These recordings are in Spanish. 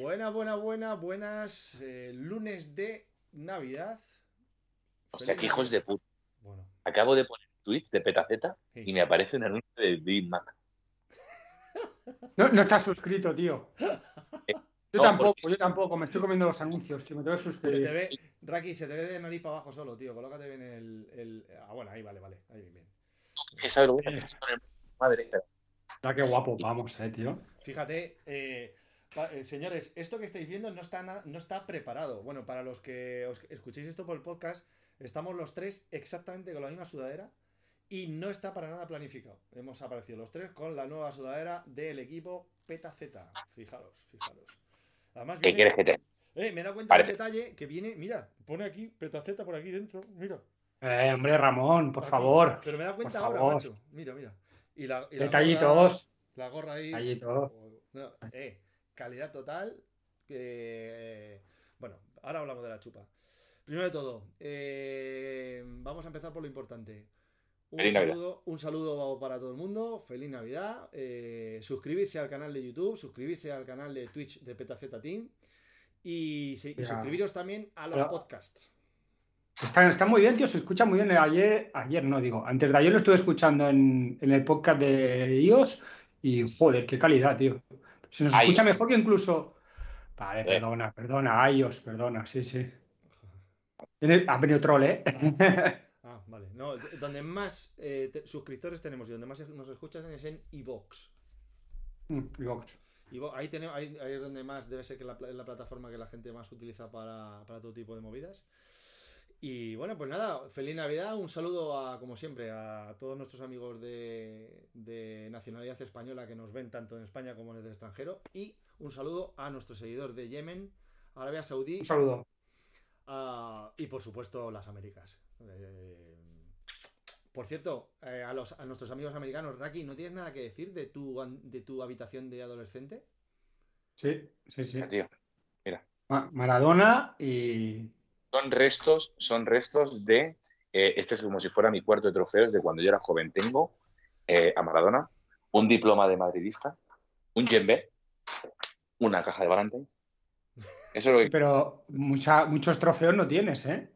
Buenas, buenas, buenas, buenas. eh, lunes de Navidad. O sea, que hijos de puta. Bueno, Acabo de poner tweets de Petaceta Sí. y me aparece un anuncio de Big Mac. No, no estás suscrito, tío. Yo No, tampoco, porque- yo tampoco. Me estoy comiendo los anuncios, tío. Me tengo que se te suscribir. ve, Raki, se te ve de nariz para abajo solo, tío. Colócate bien el, el- Ah, bueno, ahí vale, vale. Ahí bien, bien. Lo bueno que estoy con el madre. pero- Ya qué guapo vamos, eh, tío. Fíjate, eh, eh, señores, esto que estáis viendo no está, no está preparado. Bueno, para los que os escuchéis esto por el podcast, estamos los tres exactamente con la misma sudadera y no está para nada planificado. Hemos aparecido los tres con la nueva sudadera del equipo Peta Z. Fijaros, fijaros. Además, ¿Qué quieres que te.? eh, me he dado cuenta del detalle que viene, mira, pone aquí Peta Z por aquí dentro, mira. Eh, hombre, Ramón, por Aquí. favor. Pero me he dado cuenta ahora, favor. macho. Mira, mira. Y la, y la gorra- Detallitos. la gorra ahí. Detallitos. Eh, calidad total. que- bueno, ahora hablamos de la chupa. Primero de todo, eh, vamos a empezar por lo importante. Un Feliz Navidad. saludo, un saludo para todo el mundo. Feliz Navidad. eh, suscribirse al canal de YouTube, suscribirse al canal de Twitch de PetaZ Team. Y, suscribiros también a los Pero- podcasts. Está, está muy bien, tío. Se escucha muy bien. Ayer, ayer no digo. Antes de ayer lo estuve escuchando en, en el podcast de iOS. Y joder, qué calidad, tío. Se nos iOS. escucha mejor que incluso. Vale, Eh. perdona, perdona. iOS, perdona. Sí, sí. Ha venido troll, ¿eh? Ah, vale. No, donde más eh, te- suscriptores tenemos y donde más nos escuchan es en iVoox. Mm, digo, Ivo- ahí, tenemos, ahí, ahí es donde más debe ser que la, la plataforma que la gente más utiliza para, para todo tipo de movidas. Y bueno, pues nada, feliz Navidad, un saludo a, como siempre, a todos nuestros amigos de, de nacionalidad española que nos ven tanto en España como en el extranjero. Y un saludo a nuestro seguidor de Yemen, Arabia Saudí Un saludo. ah, y por supuesto las Américas. Eh, por cierto, eh, a, los, a nuestros amigos americanos, Raki, ¿no tienes nada que decir de tu, de tu habitación de adolescente? Sí, sí, sí. Tío. Ma- Maradona y. Son restos, son restos de. eh, este es como si fuera mi cuarto de trofeos de cuando yo era joven. Tengo eh, a Maradona, un diploma de madridista, un yembe, una caja de Valentine's. Eso es lo que. Pero mucha- muchos trofeos no tienes, ¿eh?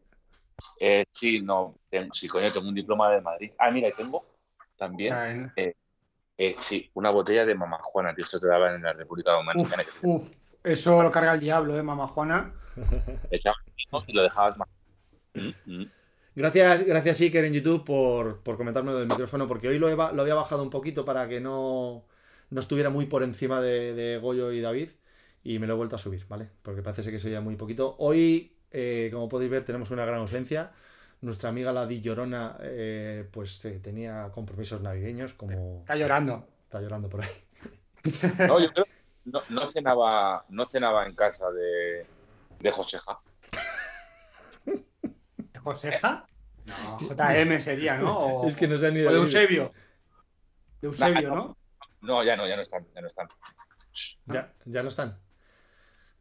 Eh, sí, no. Tengo, sí, coño, tengo un diploma de Madrid. Ah, mira, y tengo también. sí, una botella de Mamá Juana, tío. Esto te daban en la República Dominicana. que Uf, eso lo carga el diablo, ¿eh, mamá Te echabas y lo dejabas más. Mm, mm. Gracias, gracias Iker en YouTube por, por comentarme del micrófono, porque hoy lo, he ba- lo había bajado un poquito para que no, no estuviera muy por encima de, de Goyo y David, y me lo he vuelto a subir, ¿vale? Porque parece ser que soy ya muy poquito. Hoy, eh, como podéis ver, tenemos una gran ausencia. Nuestra amiga la Di Llorona, eh, pues eh, tenía compromisos navideños, como Está llorando. está llorando por ahí. No, yo creo no, no cenaba, no cenaba en casa de, de Joseja. ¿Joseja? No, JM sería, ¿no? O, Es que no sé ni o de de Eusebio. De Eusebio, Nah, ¿no? No, ya no, ya no están, ya no están. Ya, ya no están.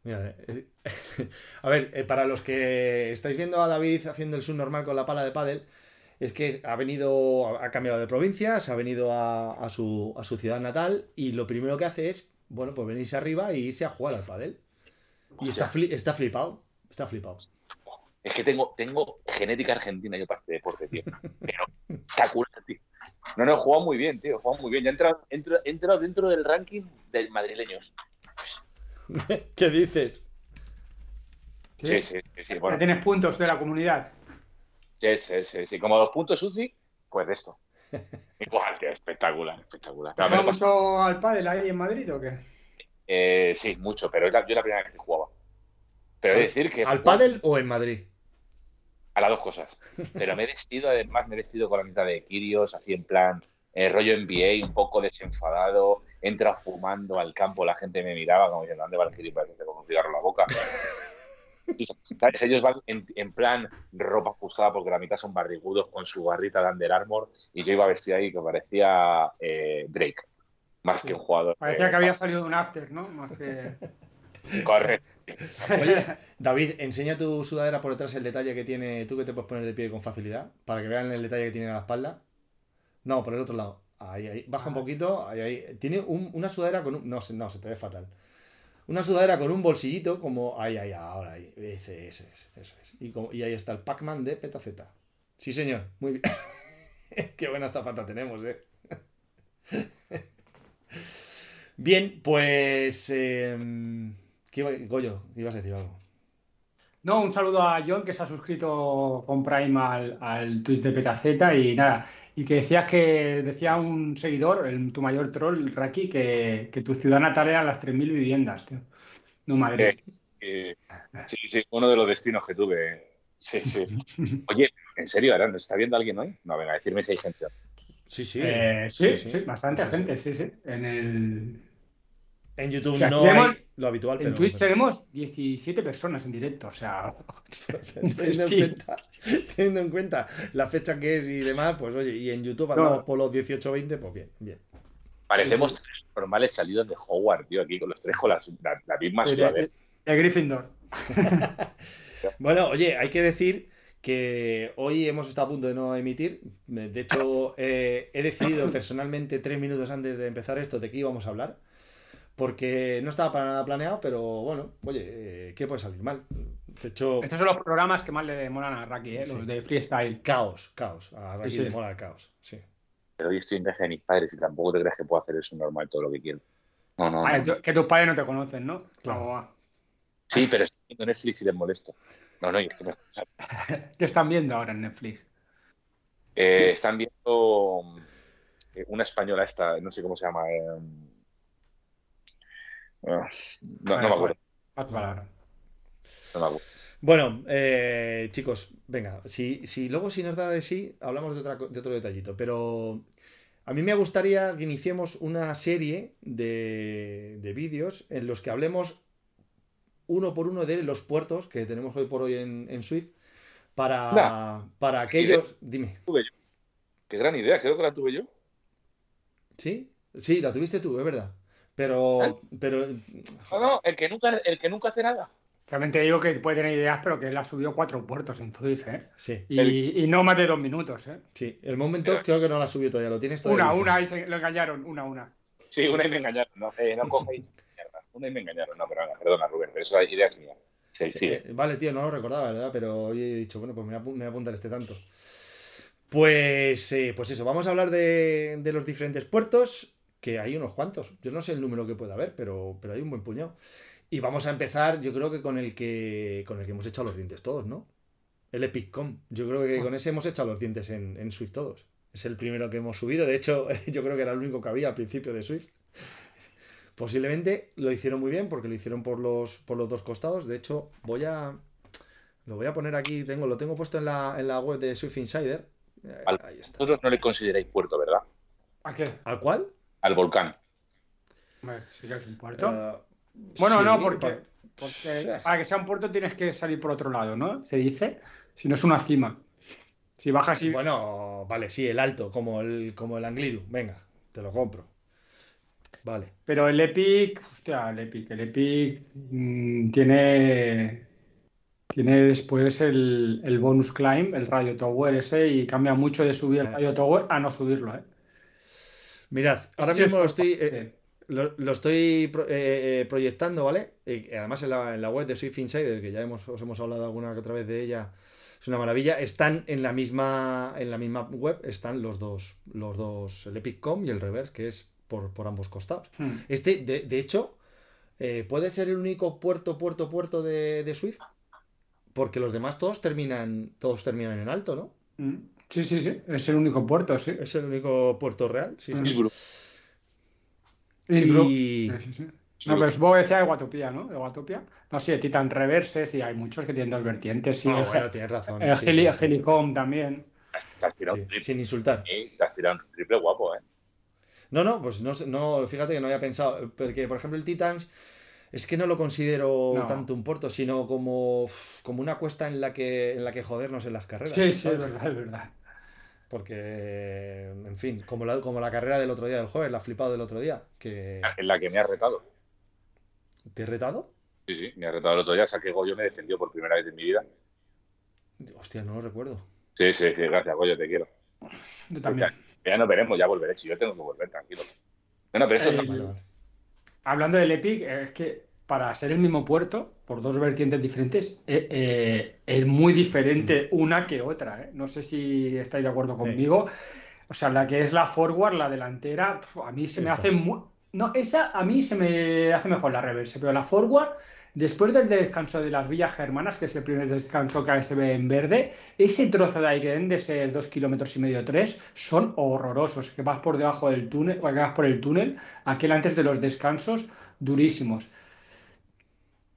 Mira, eh, a ver, eh, para los que estáis viendo a David haciendo el subnormal con la pala de pádel, es que ha venido, ha cambiado de provincia, se ha venido a, a su, a su ciudad natal y lo primero que hace es, bueno, pues venirse arriba e irse a jugar al pádel. Y está, fli- está flipado, está flipado. Es que tengo, tengo genética argentina yo para este deporte, tío. Pero espectacular, tío. No, no, he jugado muy bien, tío. Jugado muy bien. Ya entrado- he entrado dentro del ranking de madrileños. ¿Qué dices? Sí, sí, sí. sí, bueno, tienes puntos de la comunidad. sí, sí, sí, sí. Como dos puntos UCI, pues de esto. Igual, tío, espectacular, espectacular. ¿Te juega mucho al pádel ahí en Madrid o qué? Eh, sí, mucho, pero es la- yo la primera vez que jugaba. Pero decir que. ¿Al pádel o en Madrid? A las dos cosas. Pero me he vestido, además, me he vestido con la mitad de Kirios, así en plan eh, rollo NBA, un poco desenfadado. Entra fumando al campo, la gente me miraba como diciendo, ¿dónde va el gilipollas este con un cigarro en la boca? Y, ¿sabes? Ellos van en, en plan ropa ajustada porque la mitad son barrigudos con su barrita de Under Armour y yo iba vestido ahí que parecía eh, Drake, más que un jugador. Parecía que había salido de un after, ¿no? Más que... Correcto. Oye, David, enseña tu sudadera por detrás el detalle que tiene. Tú que te puedes poner de pie con facilidad. Para que vean el detalle que tiene en la espalda. No, por el otro lado. Ahí, ahí. Baja un poquito. Ahí, ahí. Tiene un- una sudadera con un. No, se- no, se te ve fatal. Una sudadera con un bolsillito, como. Ahí, ahí, ahora, ahí. Ese, ese, ese, eso es. Y, como- y ahí está el Pac-Man de Petaceta. Sí, señor. Muy bien. Qué buena zafata tenemos, eh. Bien, pues. em, ¿qué iba- Goyo, ibas a decir algo. No, un saludo a John que se ha suscrito con Prime al, al Twitch de Petaceta y nada. Y que decías que decía un seguidor, el- tu mayor troll, Raki, que, que tu ciudad natal eran las 3.000 viviendas, tío. No, Madrid. Eh, sí, sí, uno de los destinos que tuve. Sí, sí. Oye, ¿en serio, Aran? ¿Nos está viendo alguien hoy? No, venga, decirme si hay gente. Sí, sí. Eh, sí, sí, sí, sí. bastante gente, sí, sí. En el En YouTube O sea, no tenemos- hay lo habitual, en pero. Twitch pero- tenemos 17 personas en directo, o sea, teniendo, en cuenta, teniendo en cuenta la fecha que es y demás, pues oye, y en YouTube No. andamos por los 18-20, pues bien, bien. Parecemos tres normales salidos de Hogwarts, tío, aquí con los tres con la, la misma sudadera. de- de Gryffindor. Bueno, oye, hay que decir que hoy hemos estado a punto de no emitir. De hecho, eh, he decidido personalmente tres minutos antes de empezar esto de qué íbamos a hablar. Porque no estaba para nada planeado, pero bueno, oye, eh, ¿qué puede salir mal? De hecho, Estos son los programas que más le molan a Raki, ¿eh? Sí. los de freestyle. caos, caos. A Raki Sí, sí. le mola el caos, sí. Pero hoy estoy en casa de mis padres y tampoco te crees que puedo hacer eso normal todo lo que quiero. No, no, Vaya, no. tú- que tus padres no te conocen, ¿no? Claro. Va. Sí, pero estoy viendo Netflix y les molesto. No, no, es que me- ¿Qué están viendo ahora en Netflix? Eh, Están viendo eh, una española esta, no sé cómo se llama. eh, ah, no, no me acuerdo. No me acuerdo. Bueno, eh, chicos, venga, si, si luego si nos da de sí, hablamos de, otra de otro detallito, pero a mí me gustaría que iniciemos una serie de, de vídeos en los que hablemos uno por uno de los puertos que tenemos hoy por hoy en, en Swift para, Nah. para aquellos... Dime, Tuve yo. Qué gran idea, creo que la tuve yo. ¿sí? Sí, la tuviste tú, es verdad. Pero, pero No, no, el que nunca, el que nunca hace nada. También te digo que puede tener ideas, pero que él ha subido cuatro puertos en Zwift, ¿eh? sí, Y, y no más de dos minutos, ¿eh? sí. El momento creo que no la subió todavía, lo tienes todavía. Una, una, y se lo engañaron, una, una. Sí, una y me engañaron. No, eh, no cogéis. Una y me engañaron. No, pero venga, perdona, Rubén, pero eso idea es mía. Sí, Sí, sigue. eh, Vale, tío, no lo recordaba, ¿verdad? Pero hoy he dicho, bueno, pues me voy a, apu- me voy a apuntar este tanto. Pues, eh, pues eso, vamos a hablar de, de los diferentes puertos, que hay unos cuantos. Yo no sé el número que pueda haber, pero, pero hay un buen puñado. Y vamos a empezar, yo creo que con el que con el que hemos echado los dientes todos, ¿no? El Epiccom. Yo creo que con ese hemos echado los dientes en, en Swift todos. Es el primero que hemos subido. De hecho, yo creo que era el único que había al principio de Swift. Posiblemente lo hicieron muy bien porque lo hicieron por los, por los dos costados. De hecho, voy a. Lo voy a poner aquí. Tengo, lo tengo puesto en la, en la web de Swift Insider. Eh, Al- Ahí está. Vosotros no le consideráis puerto, ¿verdad? ¿A qué? ¿Al cual? Al volcán. Sí que es un puerto. Eh, bueno, sí, no, porque, porque para que sea un puerto tienes que salir por otro lado, ¿no? Se dice. Si no es una cima. Si bajas y. Bueno, vale, sí, el alto, como el, como el Angliru. Venga, te lo compro. Vale. Pero el Epic, hostia, el Epic, el Epic mm, tiene, tiene después el, el bonus climb, el Radio Tower ese, y cambia mucho de subir el Eh. Radio Tower a no subirlo, ¿eh? Mirad, ahora mismo lo sí. estoy, eh, lo, lo estoy pro- eh, eh, proyectando, ¿vale? Y además en la, en la web de Swift Insider, que ya hemos, os hemos hablado alguna que otra vez de ella, es una maravilla. Están en la misma, en la misma web, están los dos, los dos, el Epic.com y el Reverse, que es por, por ambos costados. Hmm. Este, de, de hecho, eh, puede ser el único puerto, puerto, puerto de, de Swift, porque los demás todos terminan, todos terminan en alto, ¿no? Mm. Sí, sí, sí, es el único puerto, sí. Es el único puerto real, sí, sí. Y, Y. No, pero supongo que decía de Guatopía, ¿no? De Guatopia. No, sí, de Titan Reverse, sí, hay muchos que tienen dos vertientes, sí. Ah, bueno, tienes razón. el sí, Heli- sí, sí. Helicom también. Te has tirado Sí, un triple. sin insultar. eh, Te has tirado un triple guapo, ¿eh? No, no, pues no, sé- no, fíjate que no había pensado. Porque, por ejemplo, el Titans es que no lo considero No. tanto un puerto, sino como, como una cuesta en la que, en la que jodernos en las carreras. Sí, sí, es verdad, es verdad. Porque, en fin, como la, como la carrera del otro día del jueves, la flipado del otro día, que En la que me ha retado. te he retado. Sí, sí, me ha retado el otro día. Saqué Goyo me defendió por primera vez en mi vida. Hostia, no lo recuerdo. Sí, sí, sí, gracias, Goyo, te quiero. Yo también. Ya nos veremos, ya volveré. Si yo tengo que volver, tranquilo. No, no, pero esto Eh, es. Hablando del Epic, es que para ser el mismo puerto, por dos vertientes diferentes, eh, eh, es muy diferente mm. una que otra. ¿eh? No sé si estáis de acuerdo conmigo. O sea, la que es la forward, la delantera, a mí se me hace muy... No, esa a mí se me hace mejor la reverse, pero la forward, después del descanso de las Villas Germanas, que es el primer descanso que se ve en verde, ese trozo de aire de ser dos kilómetros y medio, tres, son horrorosos. Que vas por debajo del túnel, o que vas por el túnel, aquel antes de los descansos, durísimos.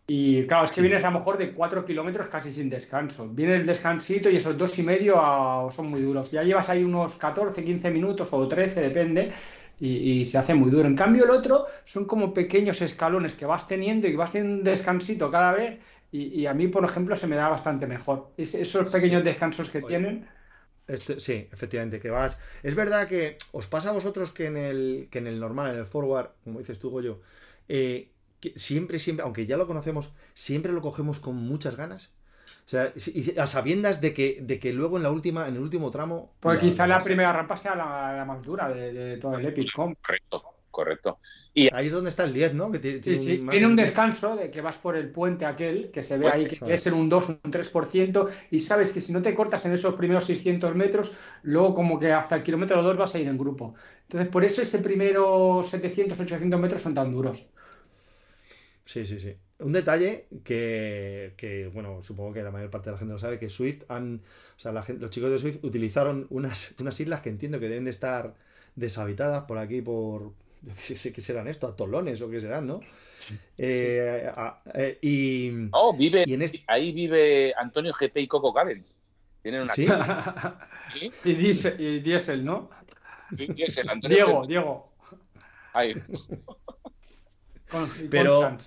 Y claro, es que vienes a lo mejor de 4 kilómetros casi sin descanso. Viene el descansito y esos dos y medio ah, son muy duros. Ya llevas ahí unos 14, 15 minutos o 13, depende, y, se hace muy duro. En cambio, el otro son como pequeños escalones que vas teniendo y vas teniendo un descansito cada vez. Y, a mí, por ejemplo, se me da bastante mejor. esos pequeños descansos que tienen. Este, sí, efectivamente, que vas. Es verdad que os pasa a vosotros que en el, que en el normal, en el forward, como dices tú, Goyo, eh, siempre, siempre, aunque ya lo conocemos, siempre lo cogemos con muchas ganas. O sea, a sabiendas de que, de que luego en la última, en el último tramo. Pues quizá la primera rampa sea la, más dura de, todo el Epic Correcto, correcto. Y ahí es donde está el 10, ¿no? Que tiene, sí, sí. Un tiene un descanso de que vas por el puente aquel, que se ve ahí que es en un 2, un 3%, y sabes que si no te cortas en esos primeros 600 metros, luego como que hasta el kilómetro 2 vas a ir en grupo. Entonces, por eso ese primero 700, 800 metros son tan duros. Sí, sí, sí. Un detalle que, bueno, supongo que la mayor parte de la gente lo sabe, que Swift han, o sea, la gente, los chicos de Swift utilizaron unas, unas islas que entiendo que deben de estar deshabitadas por aquí, por, qué sé qué serán esto, atolones o qué serán, ¿no? Eh, eh, y, oh, vive, ahí vive Antonio GP y Coco Gardens. Tienen una ¿Sí? y, Diesel, ¿no? Diego, Diego. Ahí. Pero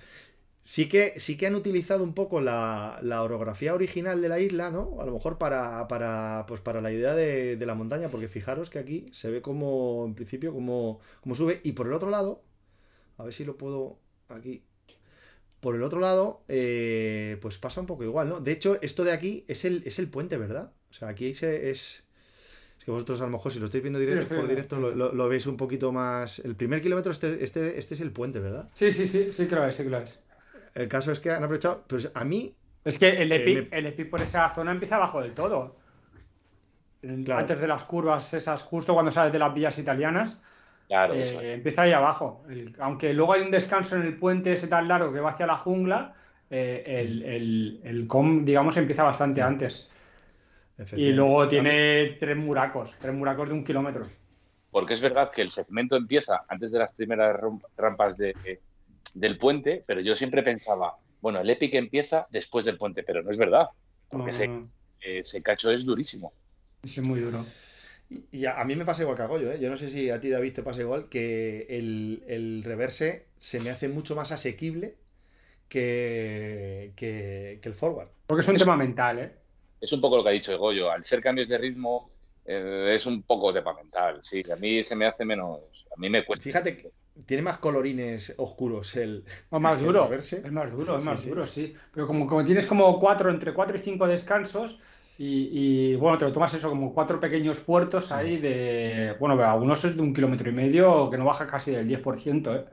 sí que, sí que han utilizado un poco la, orografía original de la isla, ¿no? A lo mejor para, para, pues para la idea de, la montaña, porque fijaros que aquí se ve como, en principio, como, como sube. Y por el otro lado, a ver si lo puedo aquí. Por el otro lado, eh, pues pasa un poco igual, ¿no? De hecho, esto de aquí es el, es el puente, ¿verdad? O sea, aquí se, es, que vosotros a lo mejor si lo estáis viendo directo, por directo lo, veis un poquito más. El primer kilómetro, este, este, este es el puente, ¿verdad? Sí, sí, sí, sí que lo es, sí que lo es. El caso es que han aprovechado. Pues a mí. Es que el EPI, el EPI por esa zona empieza abajo del todo. Antes de las curvas, esas, justo cuando sales de las vías italianas. Claro, eh, empieza ahí abajo. aunque luego hay un descanso en el puente ese tan largo que va hacia la jungla, eh, el, el, el, com, digamos, empieza bastante antes. Y luego tiene tres muracos, tres muracos de un kilómetro. Porque es verdad que el segmento empieza antes de las primeras rampas de, del puente, pero yo siempre pensaba, bueno, el Epic empieza después del puente, pero no es verdad. Porque ese, cacho es durísimo. Es muy duro. Y a, mí me pasa igual que a Goyo, ¿eh? Yo no sé si a ti, David, te pasa igual, que el, el reverse se me hace mucho más asequible que, que, que el forward. Porque es un tema mental, ¿eh? es un poco lo que ha dicho Goyo. Al ser cambios de ritmo, eh, es un poco mental. Sí, a mí se me hace menos. A mí me cuesta. Fíjate que tiene más colorines oscuros el. O más duro. Es más duro, es más duro, sí. Pero como, como tienes como cuatro, entre cuatro y cinco descansos. Y, bueno, te lo tomas eso como cuatro pequeños puertos ahí de. Bueno, algunos es de un kilómetro y medio que no baja casi del 10%, ¿eh?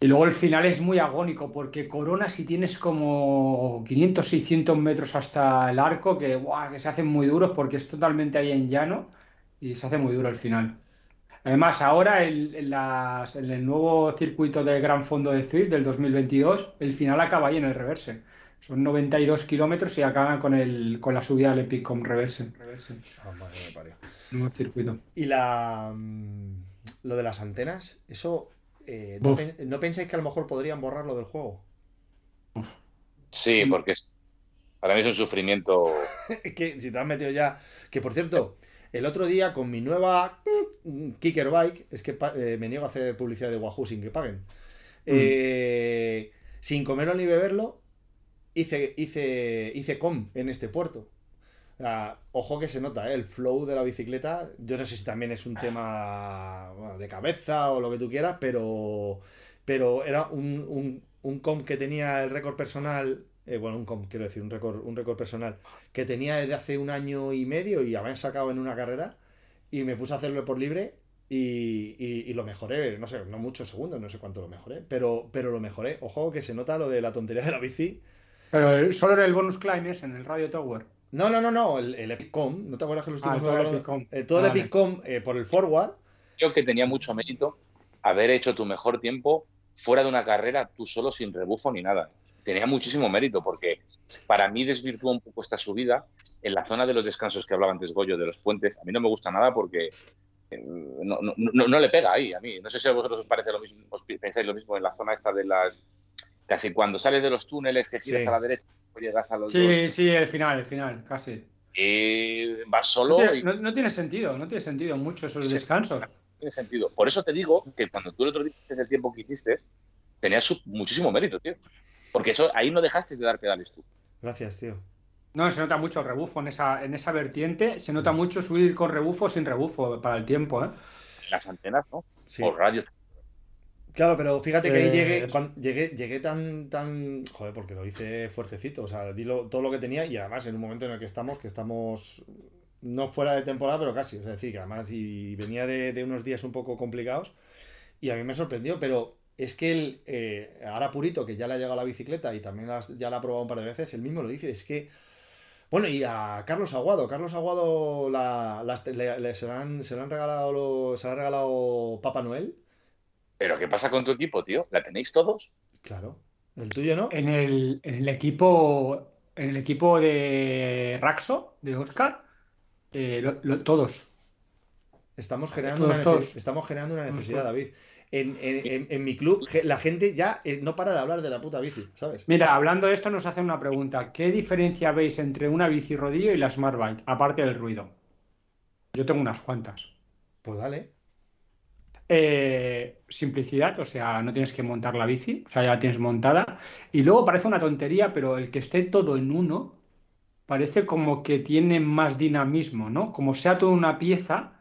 Y luego el final es muy agónico porque Corona si tienes como 500, 600 metros hasta el arco que, que se hacen muy duros porque es totalmente ahí en llano y se hace muy duro el final. Además, ahora en, el nuevo circuito del Gran Fondo de Zwift del 2022, el final acaba ahí en el reverse. Son 92 kilómetros y acaban con, el, con la subida al Epic con reverse. Ah, nuevo circuito. Y la, mm, lo de las antenas, eso eh, ¿no, pensáis que a lo mejor podrían borrarlo del juego? Sí, porque para mí es un sufrimiento. que si te has metido ya. Que por cierto, el otro día con mi nueva Kicker Bike, es que eh, me niego a hacer publicidad de Wahoo sin que paguen. Mm. Eh, sin comerlo ni beberlo, hice, hice, hice com en este puerto ojo que se nota, ¿eh? el flow de la bicicleta. Yo no sé si también es un tema de cabeza o lo que tú quieras, pero, pero era un, un, comp que tenía el récord personal. Eh, bueno, un comp, quiero decir, un récord, un récord personal que tenía desde hace un año y medio y habían sacado en una carrera y me puse a hacerlo por libre y, lo mejoré, no sé, no muchos segundos, no sé cuánto lo mejoré, pero, pero lo mejoré. Ojo que se nota lo de la tontería de la bici. Pero solo era el bonus climb en el Radio Tower. No, no, no, no, el, el Epicom. ¿No te acuerdas que lo estuvimos ah, hablando? Eh, todo el Epicom eh, por el forward. Creo que tenía mucho mérito haber hecho tu mejor tiempo fuera de una carrera tú solo sin rebufo ni nada. Tenía muchísimo mérito porque para mí desvirtuó un poco esta subida en la zona de los descansos que hablaba antes Goyo de los puentes. A mí no me gusta nada porque eh, no, no, le pega ahí a mí. No sé si a vosotros os parece lo mismo, os pensáis lo mismo en la zona esta de las... Casi cuando sales de los túneles que giras a la derecha llegas a los Sí, sí, el final, el final, casi. Y vas solo. No tiene, sentido, no tiene sentido mucho esos descansos. No tiene sentido. Por eso te digo que cuando tú el otro día hiciste el tiempo que hiciste, tenías muchísimo mérito, tío. Porque eso ahí no dejaste de dar pedales tú. Gracias, tío. No, se nota mucho el rebufo en esa, en esa vertiente. Se nota mucho subir con rebufo sin rebufo para el tiempo, ¿eh? Las antenas, ¿no? Sí. Por radios Claro, pero fíjate que ahí llegué, eh, llegué, llegué tan, tan. Joder, porque lo hice fuertecito. O sea, di todo lo que tenía y además en un momento en el que estamos, que estamos no fuera de temporada, pero casi. Es decir, que además y venía de, unos días un poco complicados y a mí me sorprendió, pero es que el, eh, ahora Purito, que ya le ha llegado la bicicleta y también ya la ha probado un par de veces, él mismo lo dice, es que... Bueno, y a Carlos Aguado, Carlos Aguado la, le, se, han, se, han regalado, se le ha regalado Papá Noel ¿Pero qué pasa con tu equipo, tío? ¿La tenéis todos? Claro. ¿El tuyo no? En el, equipo. En el equipo de Raxo, de Oscar, eh, todos. Estamos generando, una, estamos generando una necesidad, David. En, mi club, la gente ya eh, no para de hablar de la puta bici, ¿sabes? Mira, hablando de esto, nos hace una pregunta. ¿Qué diferencia veis entre una bici rodillo y la Smart Bike, aparte del ruido? Yo tengo unas cuantas. Pues dale. Eh, simplicidad, o sea, no tienes que montar la bici, o sea, ya la tienes montada. Y luego parece una tontería, pero el que esté todo en uno parece como que tiene más dinamismo, ¿no? Como sea toda una pieza.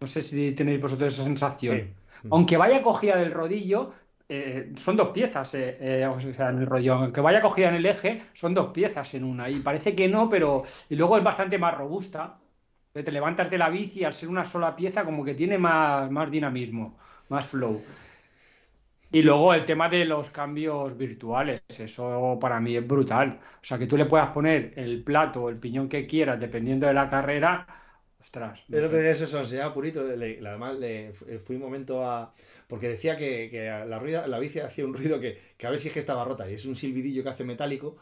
No sé si tenéis vosotros esa sensación. Aunque vaya cogida del rodillo, eh, son dos piezas, eh, o sea, en el rollo. Aunque vaya cogida en el eje, son dos piezas en una. Y parece que no, pero. Y luego es bastante más robusta te levantas de la bici al ser una sola pieza como que tiene más, más dinamismo, más flow. Y luego el tema de los cambios virtuales, eso para mí es brutal. O sea, que tú le puedas poner el plato o el piñón que quieras dependiendo de la carrera, ostras. Pero te eso se enseñaba purito. además, le, fui un momento a. Porque decía que, la, ruida, la bici hacía un ruido que, que a ver si es que estaba rota y es un silbidillo que hace metálico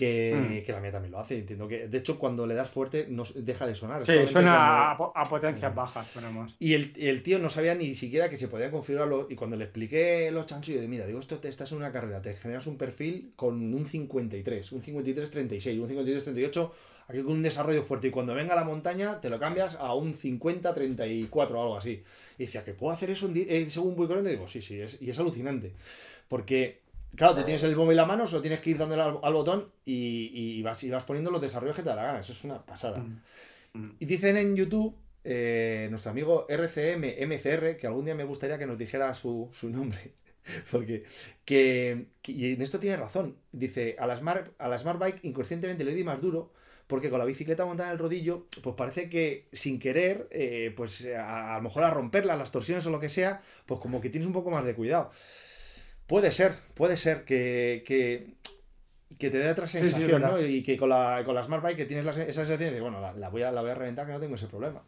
Mm. que, la mía también lo hace. Entiendo que, de hecho, cuando le das fuerte, no deja de sonar. Sí, suena a, potencias bajas, suena más. Y el, tío no sabía ni siquiera que se podía configurarlo. Y cuando le expliqué los chanchos, yo de mira, digo, esto te estás en una carrera, te generas un perfil con un 53, un 53-36, un 53-38, aquí con un desarrollo fuerte. Y cuando venga a la montaña, te lo cambias a un 50-34 o algo así. Y decía, ¿que puedo hacer eso en, según voy corriendo? Y digo, sí, sí, es, y es alucinante. Porque Claro, tú tienes el móvil en la mano, solo tienes que ir dándole al, botón y, vas, y vas poniendo los desarrollos que te da la gana. Eso es una pasada. Mm. Mm. Y dicen en YouTube, eh, nuestro amigo RCM MCR, que algún día me gustaría que nos dijera su, nombre. Porque, que, y en esto tiene razón. Dice, a la, Smart, a la Smart Bike inconscientemente le doy más duro porque con la bicicleta montada en el rodillo, pues parece que sin querer, eh, pues a, a, lo mejor a romperla, las torsiones o lo que sea, pues como que tienes un poco más de cuidado. Puede ser, puede ser que, que, te dé otra sensación, ¿no? Y que con la, con la Smart Bike que tienes esa sensación de, bueno, la, voy a, la voy a reventar que no tengo ese problema.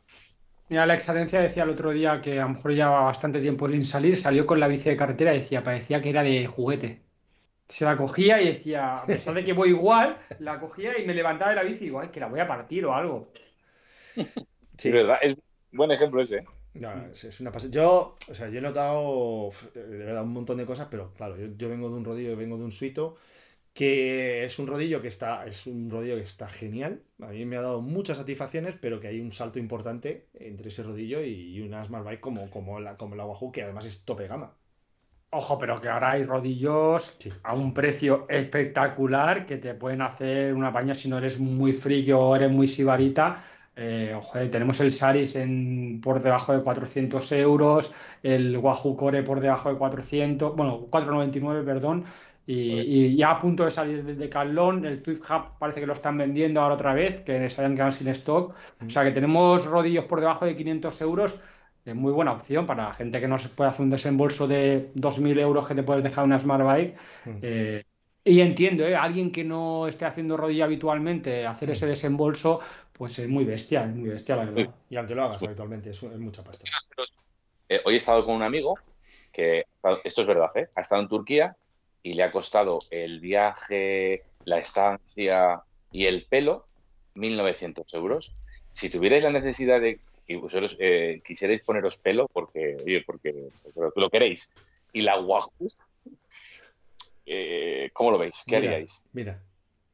Mira, la excedencia decía el otro día que a lo mejor llevaba bastante tiempo sin salir, salió con la bici de carretera y decía, parecía que era de juguete. Se la cogía y decía, a pesar de que voy igual, la cogía y me levantaba de la bici y digo, ay, que la voy a partir o algo. Sí, verdad, es buen ejemplo ese. ¿eh? No, es, una Yo, o sea, yo he notado de verdad un montón de cosas, pero claro, yo, vengo de un rodillo, vengo de un suito, que es un rodillo que está, es un rodillo que está genial. A mí me ha dado muchas satisfacciones, pero que hay un salto importante entre ese rodillo y, una Smart Bike como, como, la, como la Wahoo, que además es tope gama. Ojo, pero que ahora hay rodillos a un precio espectacular que te pueden hacer una paña si no eres muy frío o eres muy sibarita. Eh, tenemos el Saris en, por debajo de 400 euros, el Wahoo Core por debajo de 400, bueno, 499, perdón, y, ya a punto de salir del Decathlon, el Swift Hub parece que lo están vendiendo ahora otra vez, que se hayan quedado sin stock. O sea que tenemos rodillos por debajo de 500 euros es muy buena opción para gente que no se puede hacer un desembolso de 2.000 euros que te puedes dejar una Smart Bike. Mm. Eh, y entiendo, ¿eh? alguien que no esté haciendo rodilla habitualmente, hacer ese desembolso, pues es muy bestia, es muy bestia, la verdad. Y aunque lo hagas habitualmente, es, es mucha pasta. Eh, hoy he estado con un amigo que, esto es verdad, ¿eh? ha estado en Turquía y le ha costado el viaje, la estancia y el pelo 1.900 euros. Si tuvierais la necesidad de y vosotros eh, quisierais poneros pelo porque, oye, porque, porque lo queréis, y la Wahoo, eh, ¿cómo lo veis? ¿Qué Mira, haríais? Mira,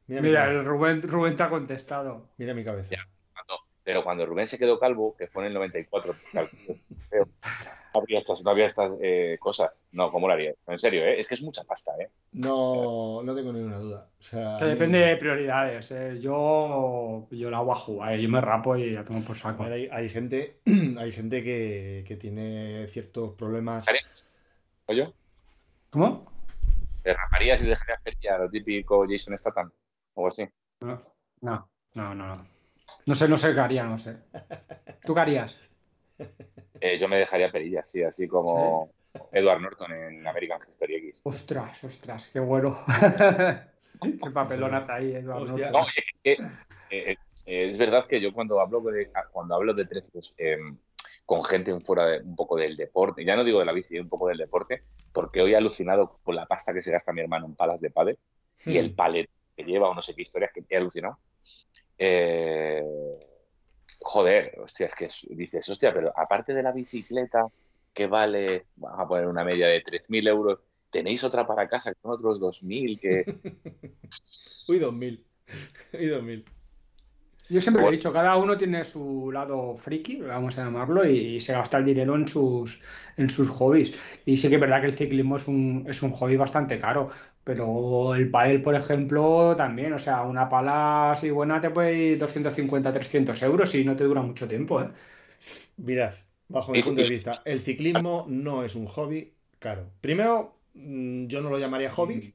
mira, Rubén, Rubén te ha contestado. Mira mi cabeza. Ya. Cuando- pero cuando Rubén se quedó calvo, que fue en el 94, calculo, creo, no había estas, no había estas eh, cosas. No, ¿cómo lo haría? En serio, ¿eh? es que es mucha pasta. ¿eh? No, no tengo ninguna duda. O sea, Que depende de prioridades. ¿eh? Yo, yo la hago a jugar, yo me rapo y ya tomo por saco. ver, hay, hay gente, hay gente que, que tiene ciertos problemas. ¿Oye? ¿Cómo? ¿Te raparías y dejarías perillar a lo típico Jason Statham? O algo así. No, no, no, no. No No sé, no sé qué haría, no sé. ¿Tú qué harías? Eh, yo me dejaría perillas, sí, así como Edward Norton en American History X. Ostras, ostras, qué bueno. qué papelón hace ahí, Eduardo. Hostia. No, eh, eh, es verdad que yo cuando hablo de, cuando hablo de precios eh, con gente fuera de, un poco del deporte, ya no digo de la bici, un poco del deporte, porque hoy he alucinado con la pasta que se gasta mi hermano en palas de pádel y el palet que lleva o no sé qué historias que he alucinado. Eh, joder, hostia, es que es- dices, hostia, pero aparte de la bicicleta que vale, vamos a poner una media de 3.000 euros, tenéis otra para casa que son otros 2.000 que... Uy, 2000. Uy, 2000. Yo siempre lo he dicho, cada uno tiene su lado friki, vamos a llamarlo, y, y se gasta el dinero en sus, en sus hobbies. Y sí que es verdad que el ciclismo es un, es un hobby bastante caro, pero el pádel, por ejemplo, también, o sea, una pala así buena te puede ir 250, 300 euros y no te dura mucho tiempo, ¿eh? Mirad, bajo mi punto de vista, el ciclismo no es un hobby caro. Primero, mm, yo no lo llamaría hobby,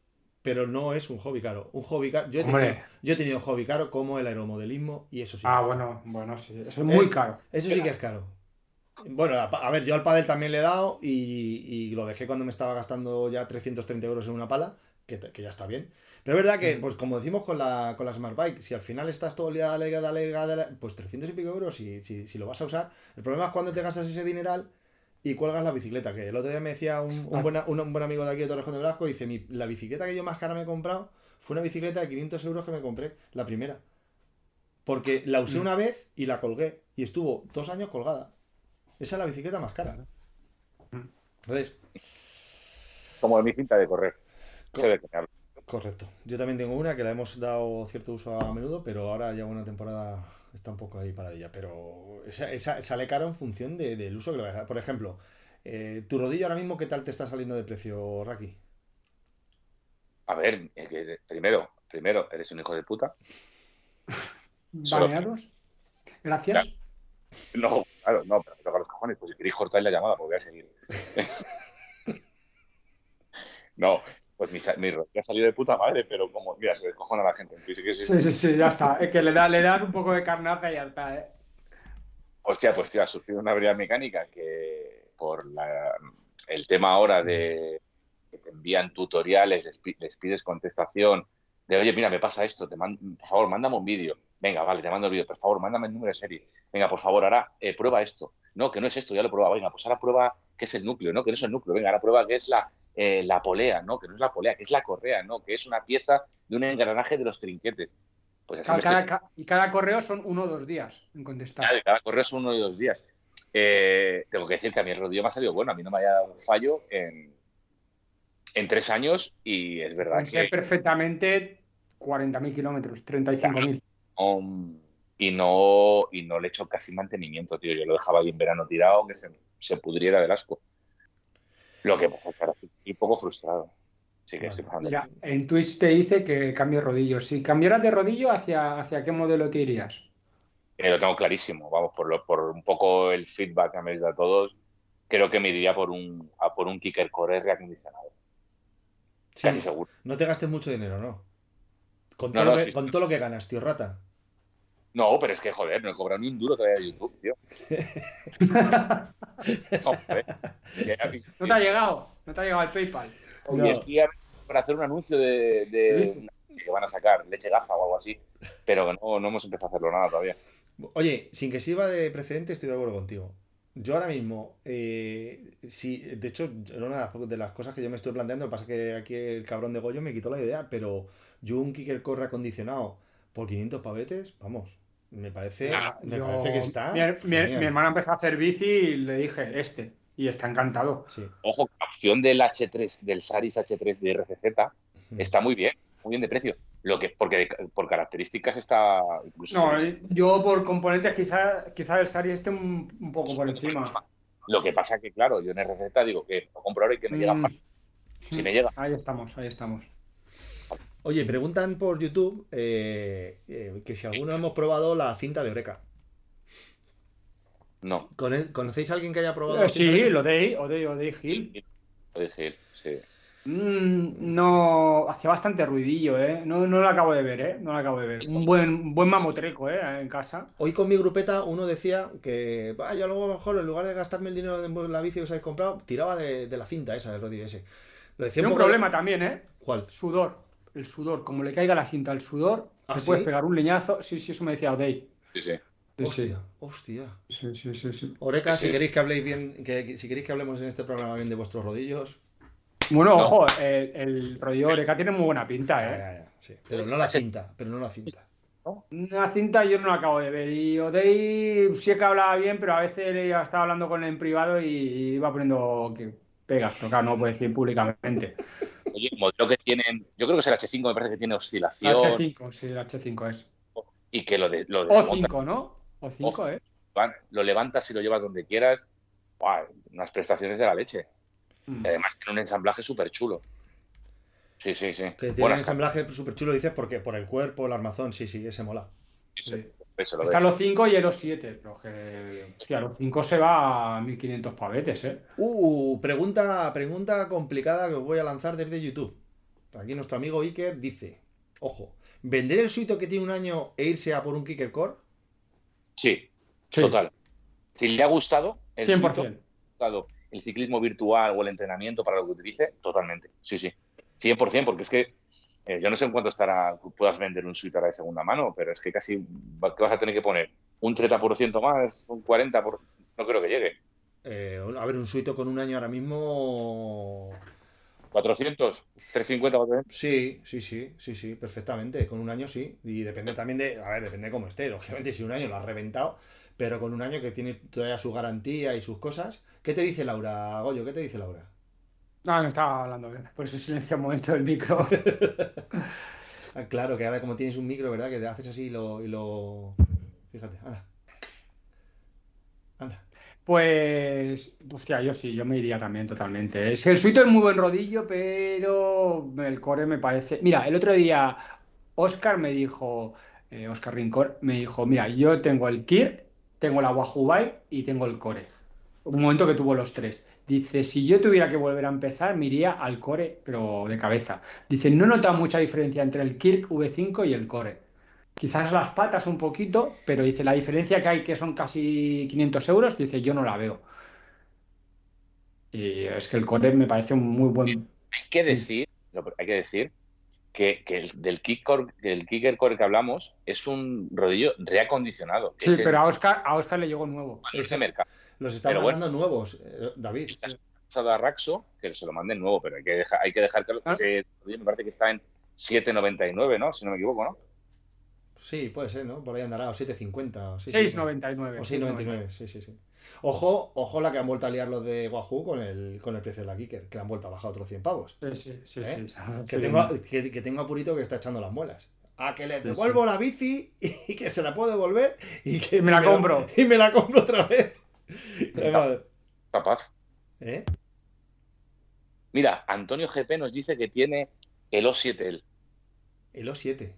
pero no es un hobby caro. Un hobby caro. Yo he tenido, Hombre. yo he tenido hobby caro como el aeromodelismo y eso sí. Ah, bueno, bueno, sí, eso es muy Es- caro. Eso sí que es caro. Bueno, a, a ver, yo al pádel también le he dado y, y lo dejé cuando me estaba gastando ya 330 euros en una pala, que, que ya está bien. Pero es verdad que, pues como decimos con la, con la Smart Bike, si al final estás todo el día dale, dale, dale, pues 300 y pico euros si, si, si lo vas a usar. El problema es cuando te gastas ese dineral y cuelgas la bicicleta. Que el otro día me decía un, un, buena- un- un buen amigo de aquí de Torrejón de Blasco, dice, mi, la bicicleta que yo más cara me he comprado fue una bicicleta de 500 euros que me compré, la primera. Porque la usé una vez y la colgué. Y estuvo dos años colgada. Esa es la bicicleta más cara. Entonces, Como de mi cinta de correr. Correcto. Yo también tengo una que la hemos dado cierto uso a menudo, pero ahora lleva una temporada, está un poco ahí para ella. Pero esa, esa- sale caro en función de- del uso que le vayas a dar. Por ejemplo, eh, tu rodillo ahora mismo, ¿qué tal te está saliendo de precio, Raki? A ver, eh, que- primero, primero, eres un hijo de puta. ¿Baneados? Gracias. No, claro, no, pero me toca los cojones. Pues si queréis cortar la llamada, pues voy a seguir. no, pues mi, mi rodilla ha salido de puta madre, pero como, mira, se descojona la gente. Sí, sí, sí, ya está. Es que le, da, le das un poco de carnaza y ya está, ¿eh? Hostia, pues tío, ha surgido una habilidad mecánica que por la- el tema ahora de que te envían tutoriales, les, pi- les pides contestación, de oye, mira, me pasa esto, te man- por favor, mándame un vídeo. Venga, vale, te mando el vídeo, por favor, mándame el número de serie. Venga, por favor, ahora eh, prueba esto. No, que no es esto, ya lo he probado. Venga, pues ahora prueba qué es el núcleo, ¿no? Que no es el núcleo. Venga, ahora prueba qué es la, eh, la polea, ¿no? Que no es la polea, que es la correa, ¿no? Que es una pieza de un engranaje de los trinquetes. Pues Cada- estoy- cada- y cada correo son uno o dos días en contestar. Claro, cada correo son uno de dos días. Eh, tengo que decir que a mí el rodillo me ha salido bueno. A mí no me haya dado fallo en, en tres años y es verdad ser que perfectamente 40.000 kilómetros, 35.000. um, y no y no le he hecho casi mantenimiento, tío. Yo lo dejaba ahí en verano tirado que se, se pudriera del asco. Lo que pasa es que ahora estoy un poco frustrado. Sí que estoy. Mira, en Twitch te dice que cambie rodillo. Si cambiaras de rodillo, ¿hacia, hacia qué modelo te irías? Eh, lo tengo clarísimo, vamos, por, lo- por un poco el feedback que me habéis dado todos, creo que me iría por un, a por un Kicker Core reacondicionado. Sí, Casi seguro. no te gastes mucho dinero, ¿no? Con No, todo, no, lo que, sí. con todo lo que ganas, tío rata. No, pero es que, joder, no he cobrado ni un duro todavía de YouTube, tío. no, joder. ¿No te ha llegado? ¿No te ha llegado el PayPal? Oye, no. para hacer un anuncio de, de que van a sacar, leche gafa o algo así, pero no, no hemos empezado a hacerlo nada todavía. Oye, sin que sirva de precedente, estoy de acuerdo contigo. Yo ahora mismo, eh, sí, de hecho, una de las cosas que yo me estoy planteando, lo que pasa es que aquí el cabrón de Goyo me quitó la idea, pero yo un kicker corre acondicionado por 500 pavetes, vamos, me parece, me parece que está. Mi, mi, hermana empezó a hacer bici y le dije, este, y está encantado. Sí. Ojo, la opción del H3, del Saris H3 de RCZ, está muy bien, muy bien de precio. Lo que, porque por características está incluso. No, yo por componentes quizá, quizá el Saris esté un, poco por encima. Lo que pasa que, claro, yo en RCZ digo que lo compro ahora y que me llega mm. más. Si me llega. Ahí estamos, ahí estamos. Oye, preguntan por YouTube eh, eh, que si alguno hemos probado la cinta de Oreca. No. ¿Conocéis a alguien que haya probado? Eh, sí, lo de Odey, Odey Gil. Odey Gil, sí. Mm, no, hacía bastante ruidillo, ¿eh? No, no lo acabo de ver, ¿eh? No lo acabo de ver. Un buen, buen mamotreco, ¿eh? En casa. Hoy con mi grupeta uno decía que, vaya, yo luego mejor en lugar de gastarme el dinero en la bici que os habéis comprado, tiraba de, la cinta esa del rodillo ese. Lo decía un, problema también, ¿eh? ¿Cuál? Sudor. El sudor. Como le caiga la cinta al sudor, ¿Ah, te puedes pegar un leñazo. Sí, sí, eso me decía Odey. Sí, sí. Hostia, hostia. Sí, sí, sí, sí. Oreca, si queréis que habléis bien, que, si queréis que hablemos en este programa bien de vuestros rodillos. Bueno, ojo, el, el rodillo Oreca tiene muy buena pinta, ¿eh? sí. Pero no la cinta, pero no la cinta. La cinta yo no la acabo de ver. Y Odey sí que hablaba bien, pero a veces estaba hablando con él en privado y iba poniendo que pegas, pero claro, no lo puede decir públicamente. Oye, el modelo que tienen, yo creo que es el H5, me parece que tiene oscilación. H5, sí, el H5 es. Y que lo de. Lo de O5, ¿no? O5, ¿eh? Lo levantas y lo llevas donde quieras. unas prestaciones de la leche. Mm. además tiene un ensamblaje súper chulo. Sí, sí, sí. Que tiene un ensamblaje súper chulo, dices, porque por el cuerpo, el armazón, sí, sí, ese mola. Sí. Están los 5 y los 7, pero que. Hostia, los 5 se va a 1500 pavetes, ¿eh? Uh, pregunta, pregunta complicada que os voy a lanzar desde YouTube. Aquí nuestro amigo Iker dice: Ojo, ¿vender el suito que tiene un año e irse a por un Kicker Core? Sí, total. Si le ha gustado, el 100%. el ciclismo virtual o el entrenamiento para lo que utilice, totalmente. Sí, sí. 100%, porque es que eh, yo no sé en cuánto estará, puedas vender un suite de segunda mano, pero es que casi ¿qué vas a tener que poner un 30% más, un 40%, no creo que llegue. Eh, a ver, un suito con un año ahora mismo... 400, 350, 400. Sí, sí, sí, sí, sí, perfectamente. Con un año sí. Y depende también de, a ver, depende de cómo esté. Lógicamente, si un año lo has reventado, pero con un año que tiene todavía su garantía y sus cosas. ¿Qué te dice Laura, Goyo? ¿Qué te dice Laura? No, no estaba hablando bien. Por eso silencia un momento el micro. ah, claro, que ahora como tienes un micro, ¿verdad? Que te haces así y lo. Y lo... Fíjate, anda. Anda. Pues, hostia, yo sí, yo me iría también totalmente. Es el suito es muy buen rodillo, pero el core me parece. Mira, el otro día Oscar me dijo, eh, Oscar Rincón, me dijo, mira, yo tengo el Kir, tengo la Wahoo Bike y tengo el core. Un momento que tuvo los tres. Dice, si yo tuviera que volver a empezar, me iría al core, pero de cabeza. Dice, no nota mucha diferencia entre el Kirk V5 y el core. Quizás las patas un poquito, pero dice, la diferencia que hay, que son casi 500 euros, dice, yo no la veo. Y es que el core me parece un muy buen... Hay que decir, hay que decir que, el, del, kicker, el kicker core que hablamos es un rodillo reacondicionado. Sí, pero a, Oscar, a Oscar le llegó nuevo. Ese mercado. Los están mandando nuevos, eh, David. a Raxo, que se lo manden nuevo, pero hay que dejar, hay que dejar que lo ah. me parece que está en 7.99, ¿no? Si no me equivoco, ¿no? Sí, puede ser, ¿no? Por ahí andará, o 7.50. 6.99. o 6.99, sí, sí, sí. Ojo, ojo la que han vuelto a liar los de Wahoo con el, con el precio de la Kicker, que le han vuelto a bajar otros 100 pavos. Sí, sí, sí. ¿Eh? sí que, tengo, que, que, tengo a Purito que está echando las muelas a que le devuelvo la bici y que se la puedo devolver y que me la compro. Y me la compro otra vez. Capaz. ¿Eh? Mira, Antonio GP nos dice que tiene el O7 él. El O7.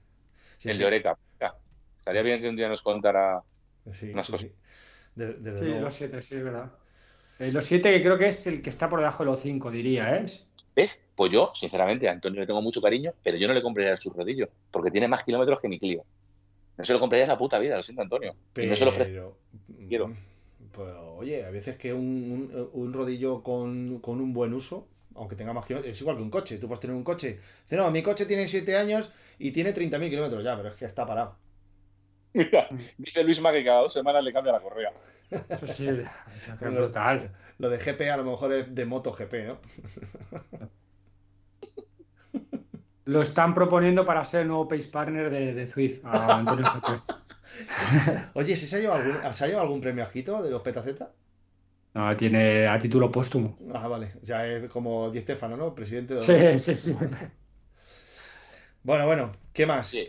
el de Oreca. estaría bien que un día nos contara sí, unas cosas. sí, el O7, sí, es verdad. El O7 que creo que es el que está por debajo del O5, diría, ¿eh? ¿Ves? Pues yo, sinceramente, a Antonio le tengo mucho cariño, pero yo no le compraría su rodillo, porque tiene más kilómetros que mi Clio. No se lo compraría en la puta vida, lo siento, Antonio. Pero, y no se lo ofrezco. Quiero. Pues, oye, a veces que un, un- un rodillo con, con un buen uso, aunque tenga más kilómetros, es igual que un coche. Tú puedes tener un coche. Dice, no, mi coche tiene 7 años y tiene 30.000 kilómetros ya, pero es que está parado. Mira, dice Luisma que cada dos semanas le cambia la correa. Eso sí, es brutal. Lo de GP a lo mejor es de moto GP, ¿no? Lo están proponiendo para ser el nuevo Pace Partner de, de Zwift. a Antonio Oye, ¿se ha llevado algún, ¿se ha llevado algún premio Ajito de los Petaceta? No, tiene a título póstumo. Ah, vale. Ya es como Di Stefano, ¿no? Presidente de... Sí, sí, sí. Bueno, bueno, ¿qué más? Sí.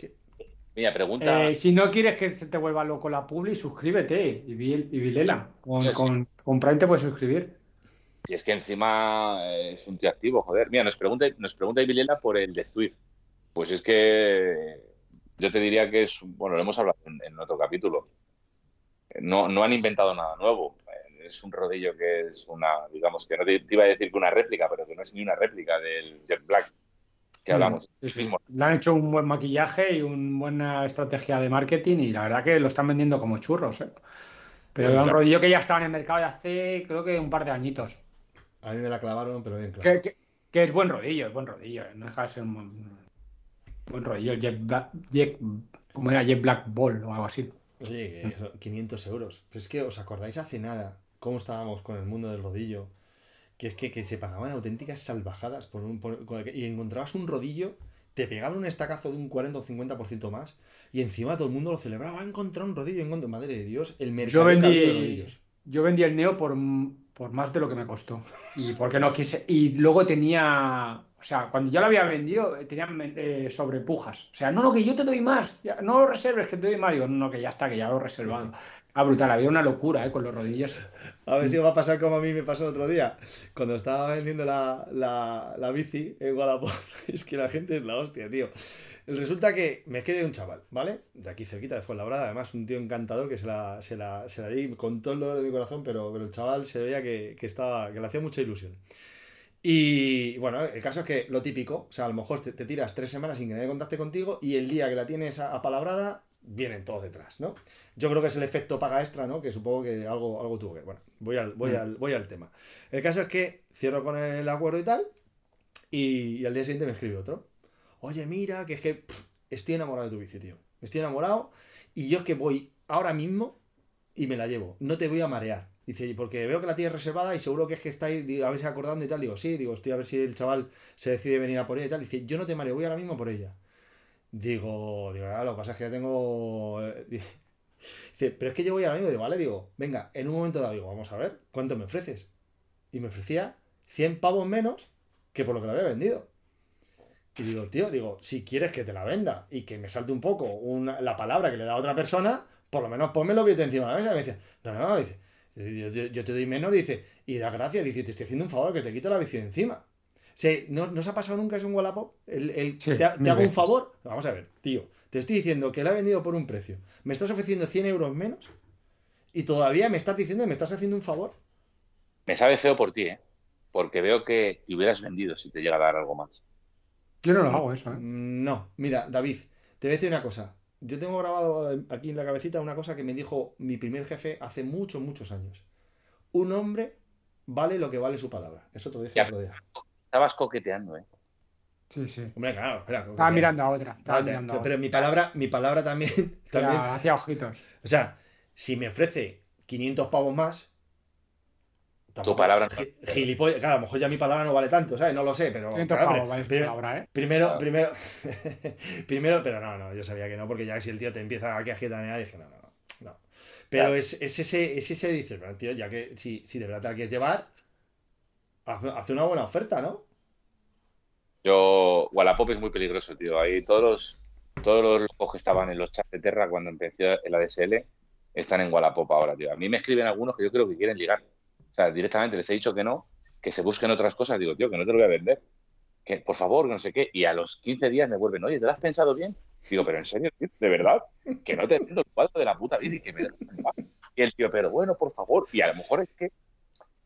Mira, pregunta. Eh, si no quieres que se te vuelva loco la publi, suscríbete y, vi- y vilela. Con, Sí. con, con Prime te puedes suscribir. Y es que encima eh, es un tío activo, joder. Mira, nos pregunta, nos pregunta Ibilena por el de Swift. Pues es que yo te diría que es, bueno, lo hemos hablado en, en otro capítulo. No, no han inventado nada nuevo. Es un rodillo que es una, digamos que no te, te iba a decir que una réplica, pero que no es ni una réplica del Jet Black que hablamos. Sí, sí. Mismo. Le han hecho un buen maquillaje y una buena estrategia de marketing y la verdad que lo están vendiendo como churros. ¿eh? Pero era un rodillo que ya estaba en el mercado de hace, creo que un par de añitos. A mí me la clavaron, pero bien claro. Que, que- que es buen rodillo, es buen rodillo. ¿eh? No deja de ser un buen, rodillo. Jet Black, Jet- ¿Cómo era? Jet Black Ball o algo así. Oye, que eso, 500 euros. Pero es que os acordáis hace nada cómo estábamos con el mundo del rodillo. Que es que, que se pagaban auténticas salvajadas por un, por- y encontrabas un rodillo, te pegaban un estacazo de un 40 o 50% más y encima todo el mundo lo celebraba. "Ah, encontró un rodillo, encontró. Madre de Dios, el mercado Yo de vendí, rodillos. yo vendí el Neo por, por más de lo que me costó. Y porque no quise. Y luego tenía. O sea, cuando ya lo había vendido, eh, tenía eh, sobrepujas. O sea, no, no, que yo te doy más. ya, no lo reserves, que te doy más. Digo, no, no, que ya está, que ya lo he reservado. Ah, brutal. Había una locura, ¿eh? Con los rodillos. A ver si va a pasar como a mí me pasó el otro día. Cuando estaba vendiendo la, la, la bici en Wallapop. Es que la gente es la hostia, tío. Resulta que me escribe un chaval, ¿vale? De aquí cerquita de Fuenlabrada, además un tío encantador que se la, se la, se la di con todo el dolor de mi corazón, pero, pero el chaval se veía que, que estaba, que le hacía mucha ilusión. Y bueno, el caso es que lo típico, o sea, a lo mejor te, te tiras tres semanas sin que nadie contacte contigo y el día que la tienes apalabrada, vienen todos detrás, ¿no? Yo creo que es el efecto paga extra, ¿no? Que supongo que algo, algo tuvo que ver. Bueno, voy al, voy, Mm. al, voy al tema. El caso es que cierro con el acuerdo y tal, y, y al día siguiente me escribe otro. Oye, mira, que es que pff, estoy enamorado de tu bici, tío. Estoy enamorado y yo es que voy ahora mismo y me la llevo. No te voy a marear. Dice, porque veo que la tienes reservada y seguro que es que estáis, digo, si acordando y tal. Digo, sí, digo, estoy a ver si el chaval se decide venir a por ella y tal. Dice, yo no te mareo, voy ahora mismo por ella. Digo, digo, ah, lo que pasa es que ya tengo. eh, Dice, pero es que yo voy ahora mismo. Digo, vale, digo, venga, en un momento dado, digo, vamos a ver, ¿cuánto me ofreces? Y me ofrecía 100 pavos menos que por lo que la había vendido. Y digo, tío, digo, si quieres que te la venda y que me salte un poco una- la palabra que le da a otra persona, por lo menos ponme los billetes encima de la mesa. Y me dice, no, no, no, dice, yo, yo- yo te doy menos, dice, y da gracias, dice, te estoy haciendo un favor que te quite la bici de encima. O sea, ¿no, ¿no os ha pasado nunca eso en Wallapop? El, el- Sí, te, hago un favor. Vamos a ver, tío, te estoy diciendo que la he vendido por un precio. Me estás ofreciendo 100 euros menos y todavía me estás diciendo que me estás haciendo un favor. Me sabe feo por ti, ¿eh? Porque veo que te hubieras vendido si te llega a dar algo más. Yo no lo hago eso, ¿eh? Mm, No, mira, David, te voy a decir una cosa. Yo tengo grabado aquí en la cabecita una cosa que me dijo mi primer jefe hace muchos, muchos años. Un hombre vale lo que vale su palabra. Eso te lo dije el otro día. Estabas coqueteando, ¿eh? Sí, sí. Hombre, claro, espera. Estaba mirando a otra. Estaba Vale, mirando a pero otra. mi palabra, mi palabra también, también. Ya, hacía ojitos. O sea, si me ofrece 500 pavos más. Tampoco- palabra no- gi- Gilipollas. Claro, a lo mejor ya mi palabra no vale tanto, ¿sabes? No lo sé, pero. 500 claro, pavos, palabra, ¿eh? Primero, Claro. primero, primero, pero no, no, yo sabía que no, porque ya si el tío te empieza aquí a gitanear, dije, no, no, no, no. Pero Claro. es, es ese, es ese, dices, bueno, tío, ya que si, si de verdad te la quieres llevar, haz una buena oferta, ¿no? Yo, Wallapop es muy peligroso, tío. Ahí todos los, todos los locos que estaban en los chats de Terra cuando empezó el ADSL están en Wallapop ahora, tío. A mí me escriben algunos que yo creo que quieren ligar. Sea, directamente les he dicho que no, que se busquen otras cosas. Digo, tío, que no te lo voy a vender. Que, por favor, que no sé qué. Y a los 15 días me vuelven, oye, ¿te lo has pensado bien? Digo, pero en serio, tío, de verdad, que no te vendo el cuadro de la puta vida y que me. Y el tío, pero bueno, por favor. Y a lo mejor es que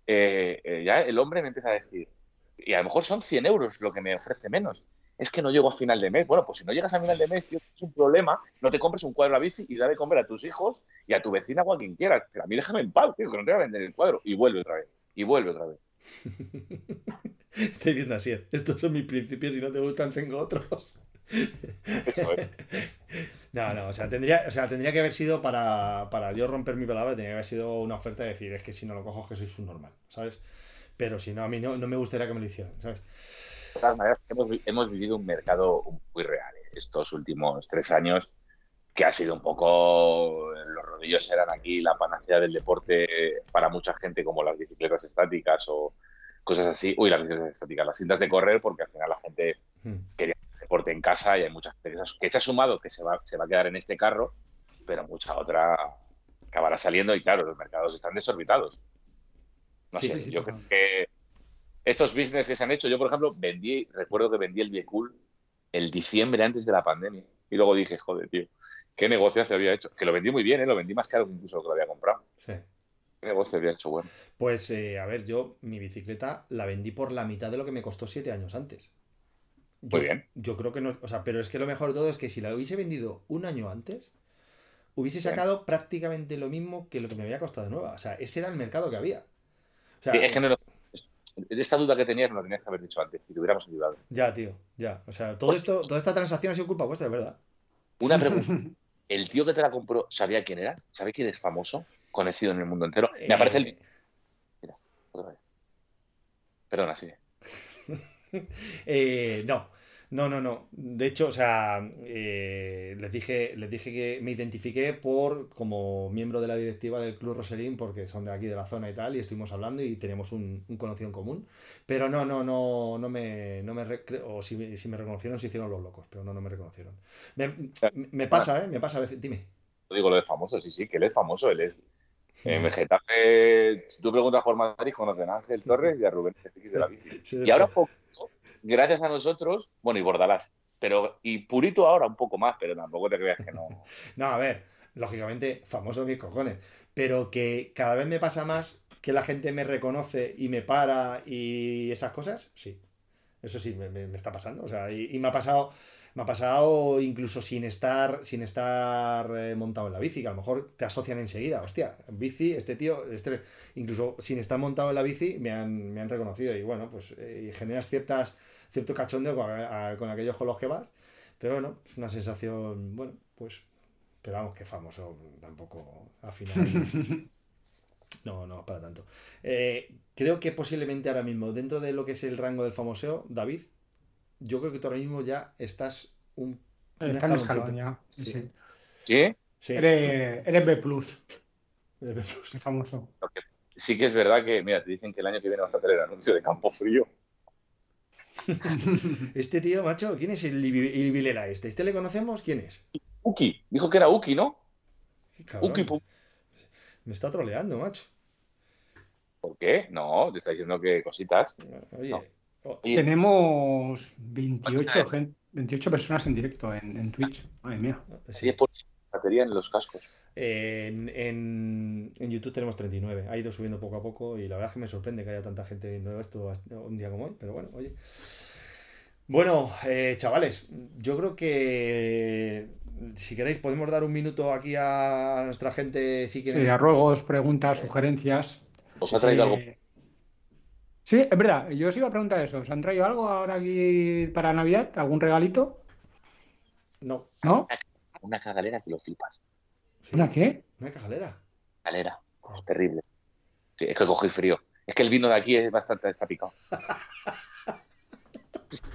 eh, eh, ya el hombre me empieza a decir, y a lo mejor son 100 euros lo que me ofrece menos. Es que no llego a final de mes. Bueno, pues si no llegas a final de mes, tío, es un problema, no te compres un cuadro a bici y da de comer a tus hijos y a tu vecina o a quien quieras. Pero a mí déjame en paz, tío, que no te voy a vender el cuadro. Y vuelve otra vez, y vuelve otra vez. Estoy viendo así. Estos son mis principios y no te gustan, tengo otros. no, no, o sea, tendría, o sea, tendría que haber sido para, para yo romper mi palabra, tendría que haber sido una oferta de decir, es que si no lo cojo, que soy un normal, ¿sabes? Pero si no, a mí no, no me gustaría que me lo hicieran, ¿sabes? De todas maneras, hemos, hemos vivido un mercado muy real ¿eh? estos últimos tres años, que ha sido un poco. Los rodillos eran aquí la panacea del deporte para mucha gente, como las bicicletas estáticas o cosas así. Uy, las bicicletas estáticas, las cintas de correr, porque al final la gente Hmm. quería deporte en casa y hay mucha gente que se ha, sumado que se va, se va a quedar en este carro, pero mucha otra acabará saliendo y claro, los mercados están desorbitados. No Sí, sé, sí, yo total. creo que estos business que se han hecho, yo por ejemplo vendí, recuerdo que vendí el Biecool el diciembre antes de la pandemia y luego dije, joder, tío, qué negocio se había hecho. Que lo vendí muy bien, ¿eh? lo vendí más caro que incluso lo que lo había comprado. Sí. ¿Qué negocio había hecho bueno? Pues, eh, a ver, yo mi bicicleta la vendí por la mitad de lo que me costó siete años antes. Yo, Muy bien. Yo creo que no, o sea, pero es que lo mejor de todo es que si la hubiese vendido un año antes, hubiese sacado prácticamente lo mismo que lo que me había costado nueva. O sea, ese era el mercado que había. O sea, Sí, es que no lo- esta duda que tenías no la tenías que haber dicho antes y te hubiéramos ayudado. ya, tío, ya. O sea, todo esto, toda esta transacción ha sido culpa vuestra, es verdad. Una pregunta. ¿El tío que te la compró sabía quién eras? ¿Sabe quién es famoso? Conocido en el mundo entero. Me aparece el. Eh, Otra vez. Perdona, sí. Eh, no, no, no, no. De hecho, o sea, eh, les dije, les dije que me identifiqué por como miembro de la directiva del Club Roselín, porque son de aquí de la zona y tal, y estuvimos hablando y teníamos un, un conocido en común. Pero no, no, no, no me, no me o si, si me reconocieron, se hicieron los locos, pero no, no me reconocieron. Me, me pasa, ¿eh? Me pasa a veces. Dime. Digo lo de famoso, sí, sí, que él es famoso. Él es. En Getafe, si tú preguntas por Madrid, conocen a Ángel Torres y a Rubén de la bici. Sí, Y ahora, un poquito, gracias a nosotros, bueno, y Bordalás. Pero, y Purito ahora un poco más, pero tampoco te creas que no. No, a ver, lógicamente, famoso mis cojones. Pero que cada vez me pasa más que la gente me reconoce y me para y esas cosas, sí. Eso sí, me, me- está pasando. O sea, y, y me ha pasado. Me ha pasado incluso sin estar, sin estar eh, montado en la bici, que a lo mejor te asocian enseguida. Hostia, bici, este tío, este, incluso sin estar montado en la bici, me han, me han reconocido. Y bueno, pues eh, generas ciertas, cierto cachondeo con, a- con aquellos con los que vas. Pero bueno, es una sensación, bueno, pues pero vamos, que famoso tampoco al final. No, no, para tanto. Eh, creo que posiblemente ahora mismo, dentro de lo que es el rango del famoseo, David, yo creo que tú ahora mismo ya estás un. Está en escalón ya. Sí, Sí. sí. Eres, eres B, Eh, es famoso. Sí que es verdad que, mira, te dicen que el año que viene vas a hacer el anuncio de Campo Frío. Este tío, macho, ¿quién es el Ibi- Ibilera este? ¿Este le conocemos? ¿Quién es? Uki, dijo que era Uki, ¿no? Uki, Me está troleando, macho. ¿por qué? No, te está diciendo que cositas. Oye, No. oh, Oye, Tenemos 28, ¿Cuántas? gen- 28 personas en directo en, en Twitch. Madre mía. sí. 10% de batería en los cascos. En, en- en YouTube tenemos 39. Ha ido subiendo poco a poco y la verdad es que me sorprende que haya tanta gente viendo esto hasta un día como hoy. Pero bueno, oye. Bueno, eh, chavales, yo creo que si queréis podemos dar un minuto aquí a nuestra gente. Si Sí, quieren. a ruegos, preguntas, sugerencias. ¿Os ha traído algo? Sí, es verdad. Yo os iba a preguntar eso. ¿Os han traído algo ahora aquí para Navidad? ¿Algún regalito? No, ¿No? Una cagalera que lo flipas. sí, ¿Una qué? una cajalera. Cagalera. Oh, terrible. Sí, es que cogí frío. Es que el vino de aquí es bastante está picado.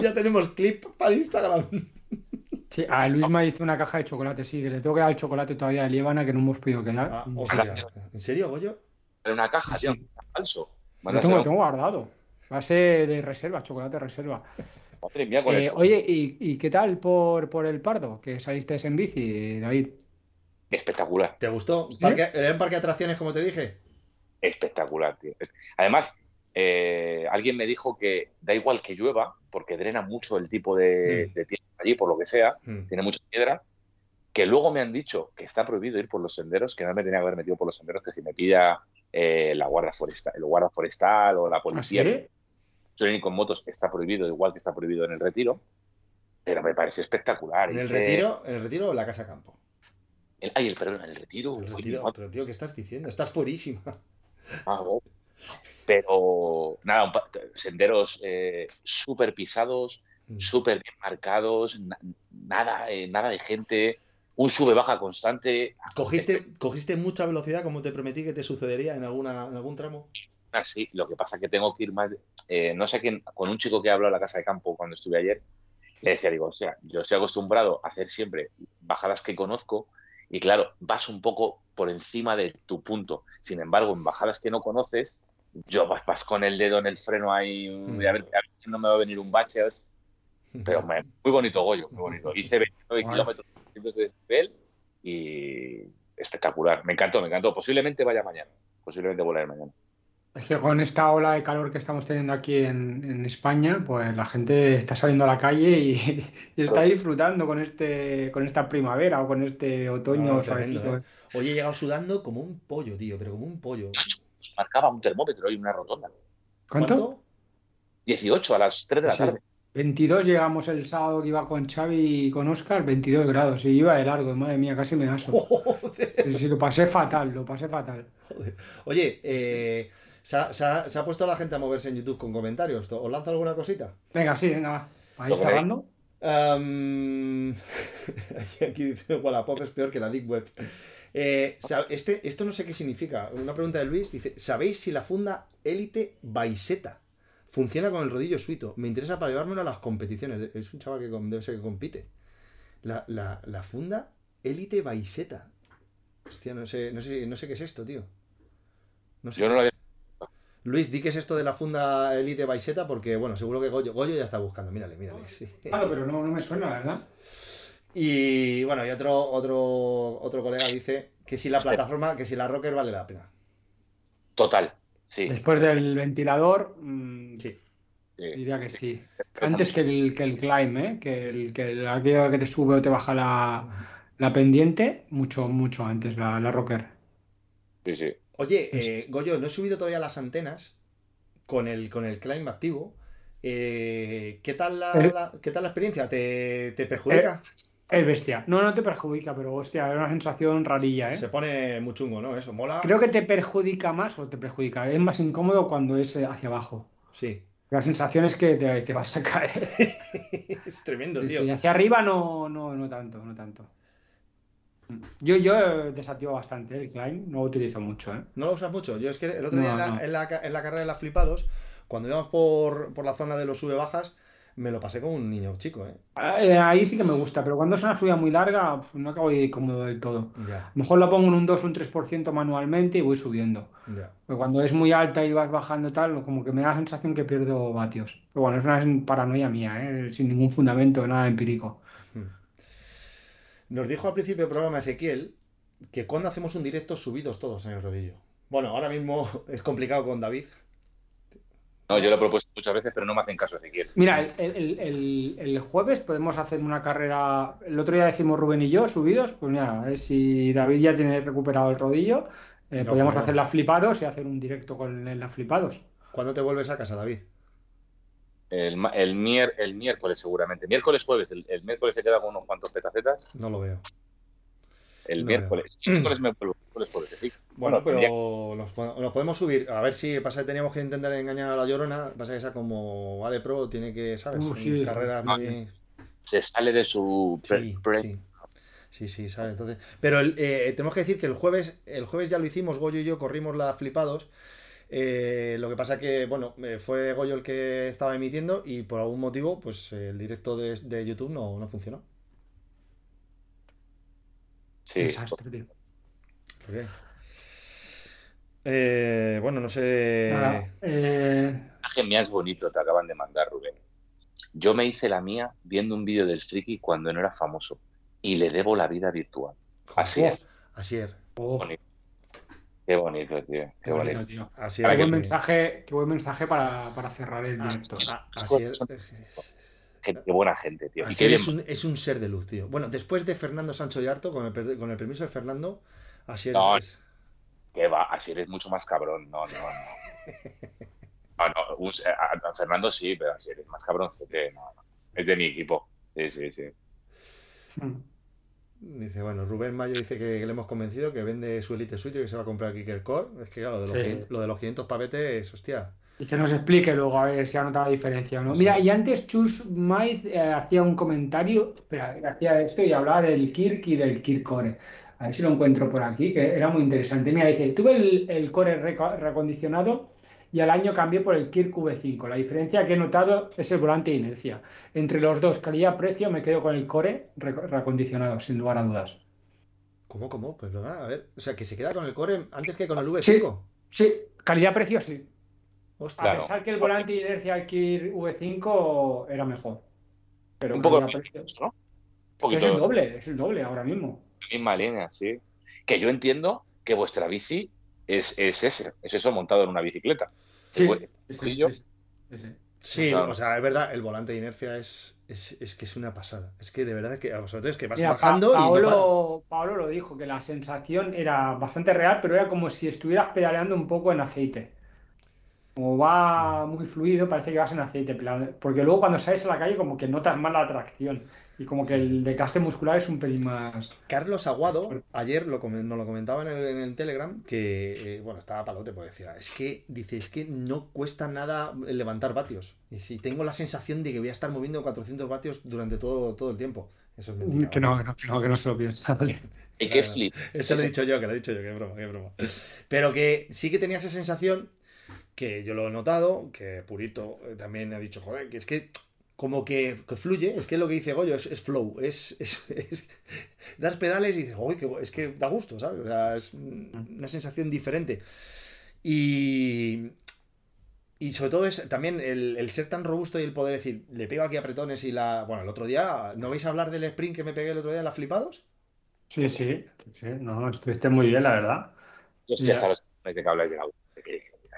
Ya tenemos clip para Instagram. Sí, a Luis me hizo una caja de chocolate, sí, que le tengo que dar el chocolate todavía de Líbana que no hemos podido quedar. Ah, Y- hostia. ¿En serio, Goyo? Pero una caja, Sí, tío, sí. falso. Lo tengo, lo tengo guardado. Va a ser de reserva, chocolate de reserva. Madre mía, con Eh, oye, ¿y, y qué tal por, por el Pardo? Que saliste en bici, David. Espectacular, ¿Te gustó? ¿Sí? Parque- ¿Era un parque de atracciones, como te dije? espectacular, tío. Además, eh, alguien me dijo que da igual que llueva, porque drena mucho el tipo de, Mm. de tierra allí, por lo que sea, Mm. tiene mucha piedra, que luego me han dicho que está prohibido ir por los senderos, que no me tenía que haber metido por los senderos, que si me pilla eh, la guardia forestal, el guardia forestal o la ¿Ah, policía, sí? Training con motos está prohibido, igual que está prohibido en el retiro, pero me parece espectacular. ¿En el Hice- retiro, en el retiro o la casa campo? el- ay, el, perdón, en el retiro. El retiro. Pero tío, ¿qué estás diciendo? Estás fuerísima. ah, oh. Pero nada, un pa- senderos eh, súper pisados, Mm. súper bien marcados, na- nada, eh, nada de gente, un sube-baja constante. ¿Cogiste, ¿Cogiste mucha velocidad como te prometí que te sucedería en, alguna, en algún tramo? Así, lo que pasa es que tengo que ir más. eh, no sé quién, con un chico que habló en la casa de campo cuando estuve ayer, le decía, digo, o sea, yo estoy acostumbrado a hacer siempre bajadas que conozco y claro, vas un poco por encima de tu punto. Sin embargo, en bajadas que no conoces, yo vas, vas con el dedo en el freno ahí, Mm. a, ver, a ver si no me va a venir un bache, pero muy bonito Goyo, muy bonito. Hice 29 Bueno. kilómetros de desnivel y espectacular. Me encantó, me encantó. Posiblemente vaya mañana. Posiblemente volaré mañana. Es que con esta ola de calor que estamos teniendo aquí en, en España, pues la gente está saliendo a la calle y, y está disfrutando con este, con esta primavera o con este otoño No, tremendo, suavecito. ¿eh? Hoy he llegado sudando como un pollo, tío, pero como un pollo. Marcaba un termómetro y una rotonda. ¿Cuánto? 18 a las 3 de la Sí. tarde. 22 llegamos el sábado que iba con Xavi y con Oscar, 22 grados, y iba de largo, madre mía, casi me aso. Joder. Sí, sí, lo pasé fatal, lo pasé fatal. Joder. Oye, eh, ¿se, ha, se ha- se ha puesto la gente a moverse en YouTube con comentarios? ¿Os lanza alguna cosita? Venga, sí, venga, va. Ahí cerrando. Am, aquí dice Wallapop es peor que la Deep Web. Eh, este, esto no sé qué significa. Una pregunta de Luis dice: ¿Sabéis si la funda Elite Baiseta funciona con el rodillo suito? Me interesa para llevármelo a las competiciones. Es un chaval que debe ser que compite. La, la- la funda Elite Baiseta. Hostia, no sé, no sé, no sé qué es esto, tío. No sé Yo no lo es. había. Luis, di qué es esto de la funda Elite Baiseta, porque bueno, seguro que Goyo, Goyo ya está buscando. Mírale, mírale. sí. Claro, pero no, no me suena, ¿verdad? Y bueno, y otro, otro, otro colega dice que si la plataforma, que si la Rocker vale la pena. Total. Sí. Después del ventilador, mm, Sí. sí. diría que sí. Antes que el, que el climb, ¿eh? Que el que el aquello que te sube o te baja la, la pendiente, mucho, mucho antes, la, la rocker. Sí, sí. Oye, eh, Goyo, no he subido todavía las antenas con el, con el climb activo. Eh, ¿qué, tal la, Eh. la- ¿Qué tal la experiencia? ¿Te, te perjudica? Es bestia. No, no te perjudica, pero hostia, es una sensación rarilla, ¿eh? Se pone muy chungo, ¿no? Eso, mola. Creo que te perjudica más o te perjudica. Es más incómodo cuando es eh, hacia abajo. Sí. La sensación es que te, te vas a caer. es tremendo, tío. sí, hacia arriba no, no, no tanto, no tanto. Yo, yo desactivo bastante el climb, no lo utilizo mucho, ¿eh? ¿No lo usas mucho? Yo es que el otro día en, la, no. en la en la carrera de las flipados, cuando íbamos por, por la zona de los sube-bajas, me lo pasé como un niño chico, ¿eh? Eh, Ahí sí que me gusta, pero cuando es una subida muy larga, no acabo de ir cómodo del todo. Ya, A lo mejor la pongo en un 2 o un 3% manualmente y voy subiendo. ya. Pero cuando es muy alta y vas bajando tal, como que me da la sensación que pierdo vatios. Pero bueno, es una paranoia mía, ¿eh? Sin ningún fundamento, nada empírico. Nos dijo al principio del programa Ezequiel que cuando hacemos un directo subidos todos en el rodillo. Bueno, ahora mismo es complicado con David. No, yo lo he propuesto muchas veces, pero no me hacen caso Ezequiel. Mira, el, el- el- el jueves podemos hacer una carrera. El otro día decimos Rubén y yo, subidos. Pues mira, a ver si David ya tiene recuperado el rodillo, eh, No, podríamos claro. hacer la flipados y hacer un directo con el- la flipados. ¿Cuándo te vuelves a casa, David? El, el, mier- el miércoles seguramente. Miércoles, jueves. El, el miércoles se queda con unos cuantos petacetas. No lo veo. El No miércoles. El miércoles me vuelvo. Miércoles, jueves, sí. Bueno, pero nos, po- nos podemos subir. A ver si pasa que teníamos que intentar engañar a la llorona. Pasa que esa como va de pro, tiene que, ¿sabes? Uh, sí. Carreras Ah, muy. Se sale de su pre- Sí, pre- sí. Sí, sí, ¿sabes? Entonces, pero el- eh, tenemos que decir que el jueves, el jueves ya lo hicimos, Goyo y yo corrimos la flipados. Eh, lo que pasa que, bueno, eh, fue Goyo el que estaba emitiendo y por algún motivo, pues el directo de, de YouTube no, no funcionó. Sí. Desastre, tío. ¿Por qué? Eh, bueno, no sé. Nada, eh, mensaje mía es bonito, te acaban de mandar, Rubén. Yo me hice la mía viendo un vídeo del friki cuando no era famoso y le debo la vida virtual. Así es. Así es. oh, Bonito. Qué bonito, tío. Qué qué bonito, bonito. tío. Así Qué es. buen mensaje, qué buen mensaje para, para cerrar el Ah, directo. ah, así es. Qué, qué buena gente, tío. Y Así bien. es un, es un ser de luz, tío. Bueno, después de Fernando Sancho y Harto, con el, con el permiso de Fernando, así es. No, es. Que va, así eres mucho más cabrón. No, no, no. No, no. a, Fernando sí, pero si eres más cabroncete, no, no. Es de mi equipo. Sí, sí, sí. Hmm. Dice, bueno, Rubén Mayo dice que, le hemos convencido que vende su Elite Suite y que se va a comprar Kicker Core. Es que, claro, lo de los 500 pavetes, hostia. Y que nos explique luego a ver si ha notado la diferencia o no. Mira, y antes Chus Maiz eh, hacía un comentario, espera, hacía esto y hablaba del Kirk y del Kirk Core. A ver si lo encuentro por aquí, que era muy interesante. Mira, dice, tuve el, el Core recondicionado y al año cambié por el Kirk V5. La diferencia que he notado es el volante de inercia. Entre los dos, calidad-precio, me quedo con el Core recondicionado, sin lugar a dudas. ¿Cómo, cómo? Pues verdad, a ver. O sea, que se queda con el Core antes que con el V5. Sí, calidad-precio sí. A pesar que el volante de inercia del Kirk V5 era mejor. Pero un poco precio, ¿no? Es el doble, es el doble ahora mismo. Misma línea, sí. Que yo entiendo que vuestra bici es, es ese, es eso montado en una bicicleta. Sí, sí, o sea, es verdad, el volante de inercia es, es, que es una pasada. Es que de verdad que es que vas bajando y Pablo lo dijo, que la sensación era bastante real, pero era como si estuvieras pedaleando un poco en aceite. Como va muy fluido, parece que vas en aceite. Porque luego cuando sales a la calle como que notas más la atracción. Y como que el desgaste muscular es un pelín más. Carlos Aguado, ayer lo, nos lo comentaba en el, Telegram, que, eh, bueno, estaba palote, pues decía, es que, dice, es que no cuesta nada levantar vatios. Y si tengo la sensación de que voy a estar moviendo 400 vatios durante todo, todo el tiempo. Eso es mentira. Que no, que no, que no, se lo piensa. ¿Y qué flip? Eso lo he dicho yo, que lo he dicho yo, que broma, qué broma. Pero que sí que tenía esa sensación, que yo lo he notado, que Purito eh, también ha dicho, joder, que es que como que, fluye, es que lo que dice Goyo es, flow, es, es, das pedales y dices, uy, es que da gusto, ¿sabes? O sea, es una sensación diferente. Y, y sobre todo es también el, ser tan robusto y el poder decir, le pego aquí apretones y la... Bueno, el otro día, ¿no vais a hablar del sprint que me pegué el otro día en la flipados? Sí, sí, sí, no, estuviste muy bien, la verdad. Yo estoy hasta los que habláis de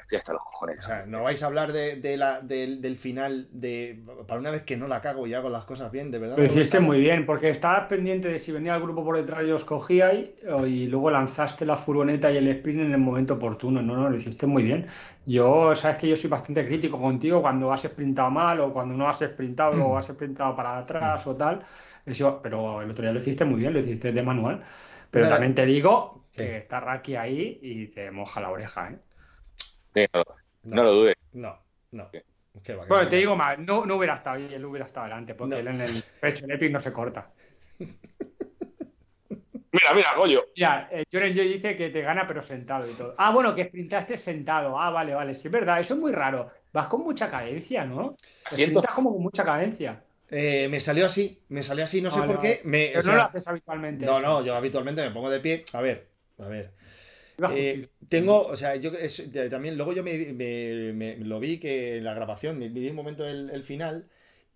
estoy hasta los cojones. O sea, no vais a hablar de, la, del final de para una vez que no la cago y hago las cosas bien, de verdad. Lo hiciste muy bien, porque estabas pendiente de si venía el grupo por detrás y os cogíais y luego lanzaste la furgoneta y el sprint en el momento oportuno. No, no, lo hiciste muy bien. Yo, sabes que yo soy bastante crítico contigo cuando has sprintado mal o cuando no has sprintado o has sprintado para atrás o tal. pero el otro día lo hiciste muy bien, lo hiciste de manual. Pero también te digo que está Raki ahí y te moja la oreja, ¿eh? No, lo dudes. No, no. bueno, te digo más, no, no hubiera estado ahí, él hubiera estado adelante, porque él en el pecho en Epic no se corta. Mira, mira, Goyo. Ya, eh, Joren Joy dice que te gana, pero sentado y todo. Ah, bueno, que sprintaste sentado. Ah, vale, vale. Sí, es verdad, eso es muy raro. Vas con mucha cadencia, ¿no? Sprintas como con mucha cadencia. Eh, me salió así, me salió así, no sé por qué. pero no lo haces habitualmente. No, no, yo habitualmente me pongo de pie. A ver, a ver. Eh, tengo, o sea, yo también, luego yo me, lo vi que en la grabación, me vi un momento el, final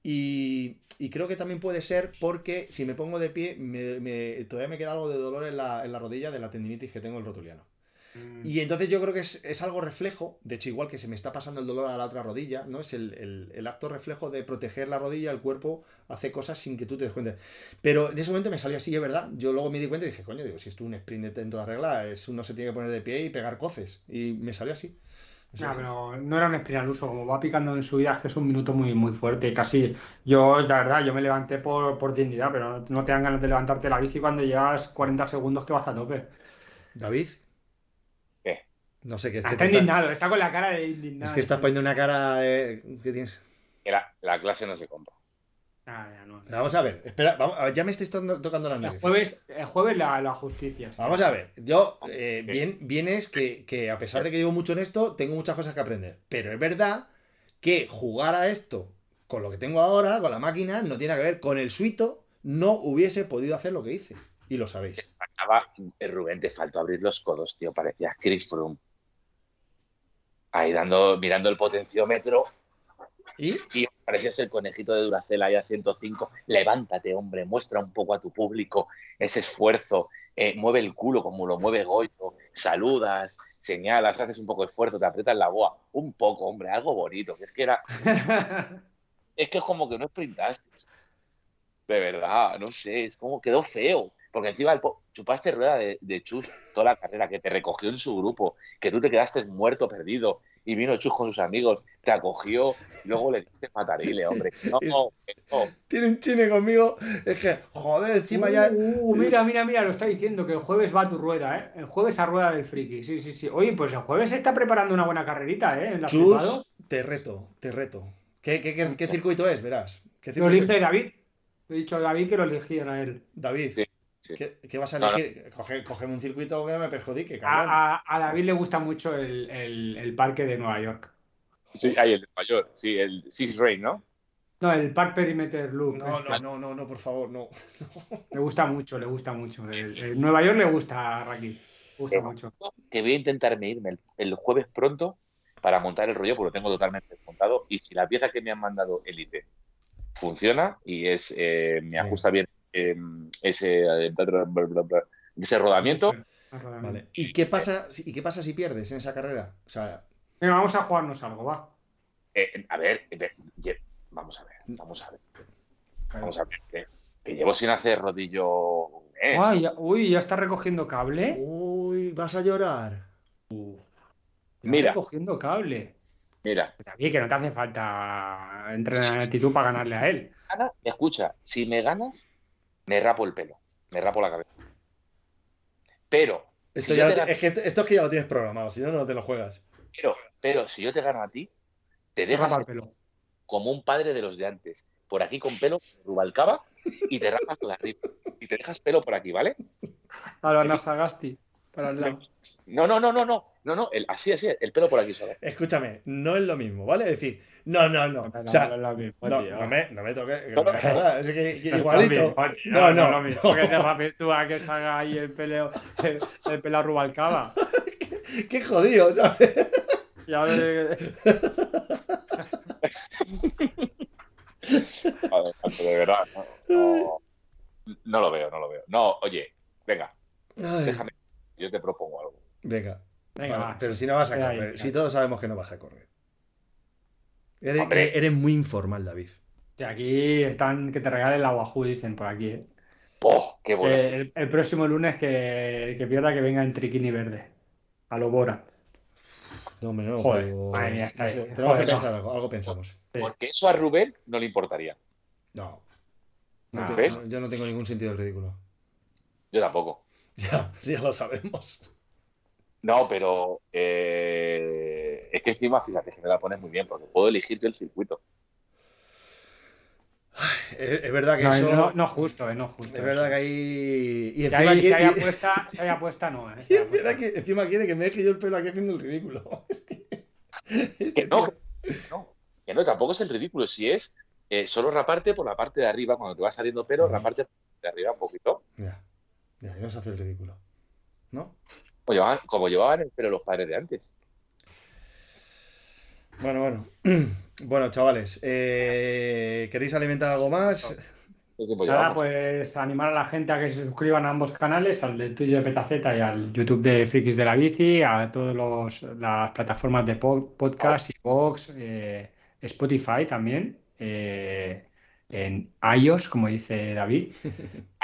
y, creo que también puede ser porque si me pongo de pie, me, todavía me queda algo de dolor en la, en la rodilla de la tendinitis que tengo el rotuliano. Mm. Y entonces yo creo que es, algo reflejo, de hecho igual que se me está pasando el dolor a la otra rodilla, ¿no? Es el, acto reflejo de proteger la rodilla, el cuerpo hace cosas sin que tú te des cuenta. Pero en ese momento me salió así, es verdad. Yo luego me di cuenta y dije, coño, digo, si es un sprint en toda regla, es, uno se tiene que poner de pie y pegar coces. Y me salió así. No, pero no era un sprint al uso, como va picando en subidas, que es un minuto muy, muy fuerte. Casi, yo, la verdad, yo me levanté por, por dignidad, pero no te dan ganas de levantarte la bici cuando llegas 40 segundos que vas a tope. David, no sé qué es. Está indignado, está... con la cara de indignado. Es que estás poniendo una cara de. ¿Qué tienes? La, la clase no se compra. Ah, ya no. Vamos a ver, espera, vamos, ya me estáis tocando la nariz. El jueves, el jueves la, la justicia. Vamos a ver, yo, eh, bien, bien es que, que, a pesar de que llevo mucho en esto, tengo muchas cosas que aprender. Pero es verdad que jugar a esto con lo que tengo ahora, con la máquina, no tiene que ver con el suito, no hubiese podido hacer lo que hice. Y lo sabéis. Acaba, eh, Rubén, te faltó abrir los codos, tío. Parecía Chris Froome ahí dando, mirando el potenciómetro. ¿Y? Y parecías el conejito de Duracell ahí a 105. Levántate, hombre, muestra un poco a tu público ese esfuerzo. Eh, mueve el culo como lo mueve Goyo. Saludas, señalas, haces un poco de esfuerzo, te aprietas la boa. Un poco, hombre, algo bonito. Que es que era. es que es como que no sprintaste. De verdad, no sé, es como quedó feo. Porque encima el chupaste rueda de, de, Chus toda la carrera, que te recogió en su grupo, que tú te quedaste muerto, perdido, y vino Chus con sus amigos, te acogió, y luego le diste matarile, hombre. No, no, no. Tiene un chine conmigo. Es que, joder, encima ya. Uh, mira, mira, mira, lo está diciendo que el jueves va a tu rueda, ¿eh? El jueves a rueda del friki. Sí, sí, sí. Oye, pues el jueves se está preparando una buena carrerita, ¿eh? En la flipado. Chus, te reto, te reto. ¿Qué, qué, qué- qué circuito es? Verás. ¿Qué Lo elige David. He dicho a David que lo eligiera él. David, Sí, sí. ¿qué, qué vas a elegir? Coge, cógeme un circuito que no me perjudique, A, cabrón. a- a David le gusta mucho el, el- el parque de Nueva York. Sí, hay el mayor, sí, el Six Rain, ¿no? No, el Park Perimeter Loop. No, este. no, no, no, no, por favor, no. Le gusta mucho, le gusta mucho. El, el Nueva York le gusta a. Le gusta Pero- mucho. Que voy a intentarme irme el, el jueves pronto para montar el rollo, porque lo tengo totalmente desmontado. Y si la pieza que me han mandado Elite funciona y es eh, me ajusta bien eh, ese, eh, bla, bla, bla, bla, bla, ese rodamiento, Vale. ¿Y qué pasa, si- ¿Y qué pasa si pierdes en esa carrera? O sea, Venga, vamos a jugarnos algo, va. eh, a ver, eh, vamos a ver, vamos a ver, vamos a ver. Que, que llevo sin hacer rodillo. Ay, ya- uy, ya está recogiendo cable. uy, vas a llorar. Mira. Recogiendo cable. Mira, David, que no te hace falta entrenar en actitud para ganarle a él. escucha, si me ganas, me rapo el pelo, me rapo la cabeza. Pero, Esto, si ya te gano- es que esto, esto es que ya lo tienes programado, si no, no te lo juegas. pero, pero si yo te gano a ti, te Se dejas el pelo. como un padre de los de antes. Por aquí con pelo, Rubalcaba, y te rapas por arriba. Y te dejas pelo por aquí, ¿vale? A lo Nasagasti. Para el lado. No, no, no, no, no. No, no, el, así, así, el pelo por aquí solo. Escúchame, no es lo mismo, ¿vale? Es decir, no, no, no. O sea, no, no me, no me toques, que no me jodas, es que, igualito. No, no, lo mismo que te rapes tú a que salga ahí el pelo, el, el Rubalcaba. Qué jodido, ¿sabes? Ya de- Vale, de verdad, no, no, no lo veo, no lo veo. No, oye, venga, Ay, déjame. Yo te propongo algo. venga, Venga, vale, va. pero si no vas a correr, ahí, si todos sabemos que no vas a correr. Eres, eres muy informal, David. Aquí están que te regalen la Wahoo, dicen por aquí. ¿eh? ¡Oh, qué bueno! Eh, el, el próximo lunes que, que pierda que venga en triquini verde. A lo Bora. No, hombre, no. Joder, pero- madre mía, está no sé, bien. tenemos que pensar algo, algo pensamos. Porque eso a Rubén no le importaría. No. No Ah, te- ¿ves? no, yo no tengo ningún sentido del ridículo. Yo tampoco. Ya, ya lo sabemos. No, pero eh, es que encima, fíjate, que me la pones muy bien, porque puedo elegir yo el circuito. Es, es verdad que No, eso. no, no justo, eh, no justo. es verdad eso. que ahí. Y Que encima, ahí, si hay apuesta, si hay apuesta, no. ¿eh? y Si hay es verdad apuesta. que encima quiere que me deje yo el pelo aquí haciendo el ridículo. Este Que no, tío- no, que no, tampoco es el ridículo. Si es eh, solo raparte por la parte de arriba, cuando te va saliendo pelo, raparte por la parte de arriba un poquito. Ya, ya, y no se hace el ridículo. ¿No? Como llevaban, como llevaban el pelo los padres de antes. Bueno, bueno. Bueno, chavales, eh, ¿queréis alimentar algo más? ¿Qué tiempo Nada, pues animar a la gente a que se suscriban a ambos canales, al de Twitch de Petaceta y al YouTube de Frikis de la Bici, a todas las plataformas de po- podcast, Vox, Spotify también, eh, en iOS, como dice David.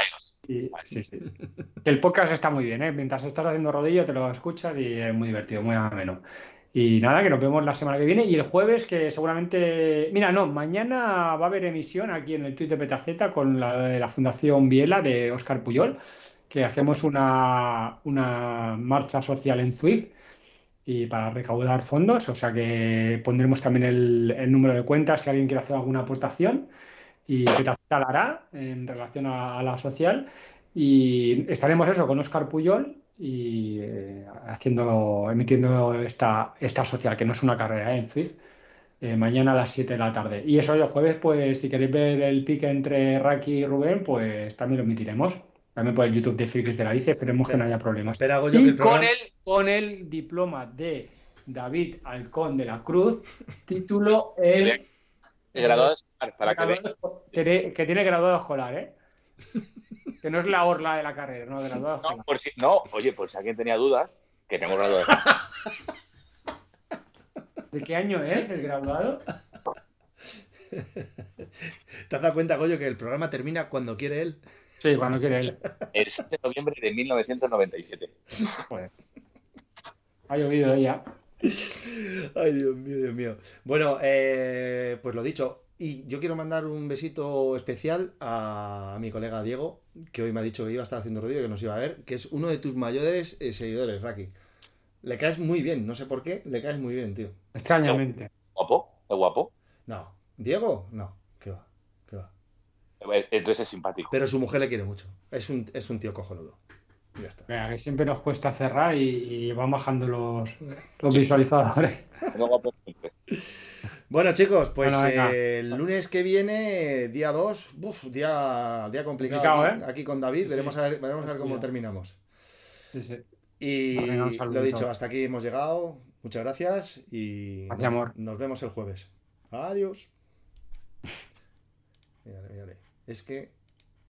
Adiós. Y- sí, sí. El podcast está muy bien, ¿eh? Mientras estás haciendo rodillo te lo escuchas y es muy divertido, muy ameno. Y nada, que nos vemos la semana que viene y el jueves que seguramente... Mira, no, mañana va a haber emisión aquí en el Twitter Petaceta con la, la Fundación Biela de Óscar Puyol, que hacemos una, una marcha social en Zwift y para recaudar fondos, o sea que pondremos también el, el número de cuenta si alguien quiere hacer alguna aportación y Petaceta la hará en relación a, a la social y estaremos eso con Óscar Puyol y eh, haciendo, emitiendo esta, esta social, que no es una carrera ¿eh? en Zwift, eh, mañana a las 7 de la tarde. Y eso el jueves, pues si queréis ver el pique entre Raki y Rubén, pues también lo emitiremos. También por el YouTube de Frikis de la Bici, esperemos que no haya problemas. Espera, hago yo que Y el con el, con el diploma de David Alcón de la Cruz, título el graduado escolar, para que tiene- que tiene graduado escolar, ¿eh? Que no es la orla de la carrera, no, graduado No, escolar. por si, no, oye, por si alguien tenía dudas, que tengo graduado. ¿De qué año es el graduado? ¿Te has dado cuenta, Goyo, que el programa termina cuando quiere él? Sí, cuando quiere él. El 7 de noviembre de 1997. Joder. Ha llovido ya. Ay, Dios mío, Dios mío. Bueno, eh, pues lo dicho. Y yo quiero mandar un besito especial a, mi colega Diego, que hoy me ha dicho que iba a estar haciendo rodillo, que nos iba a ver, que es uno de tus mayores eh, seguidores, Raki. Le caes muy bien, no sé por qué, le caes muy bien, tío. Extrañamente. ¿Guapo? ¿Es guapo? No. ¿Diego? No, qué va, qué va. Eh, entonces es simpático. Pero su mujer le quiere mucho. Es un, es un tío cojonudo. Ya está. Venga, que siempre nos cuesta cerrar y, van bajando los, los visualizadores. Bueno, chicos, pues eh, el lunes que viene, día 2, día, día complicado, ¿eh? aquí, con David. veremos a ver, veremos a ver cómo terminamos. Sí, sí. Y lo dicho, hasta aquí hemos llegado. Muchas gracias y amor. nos vemos el jueves. Adiós. Es que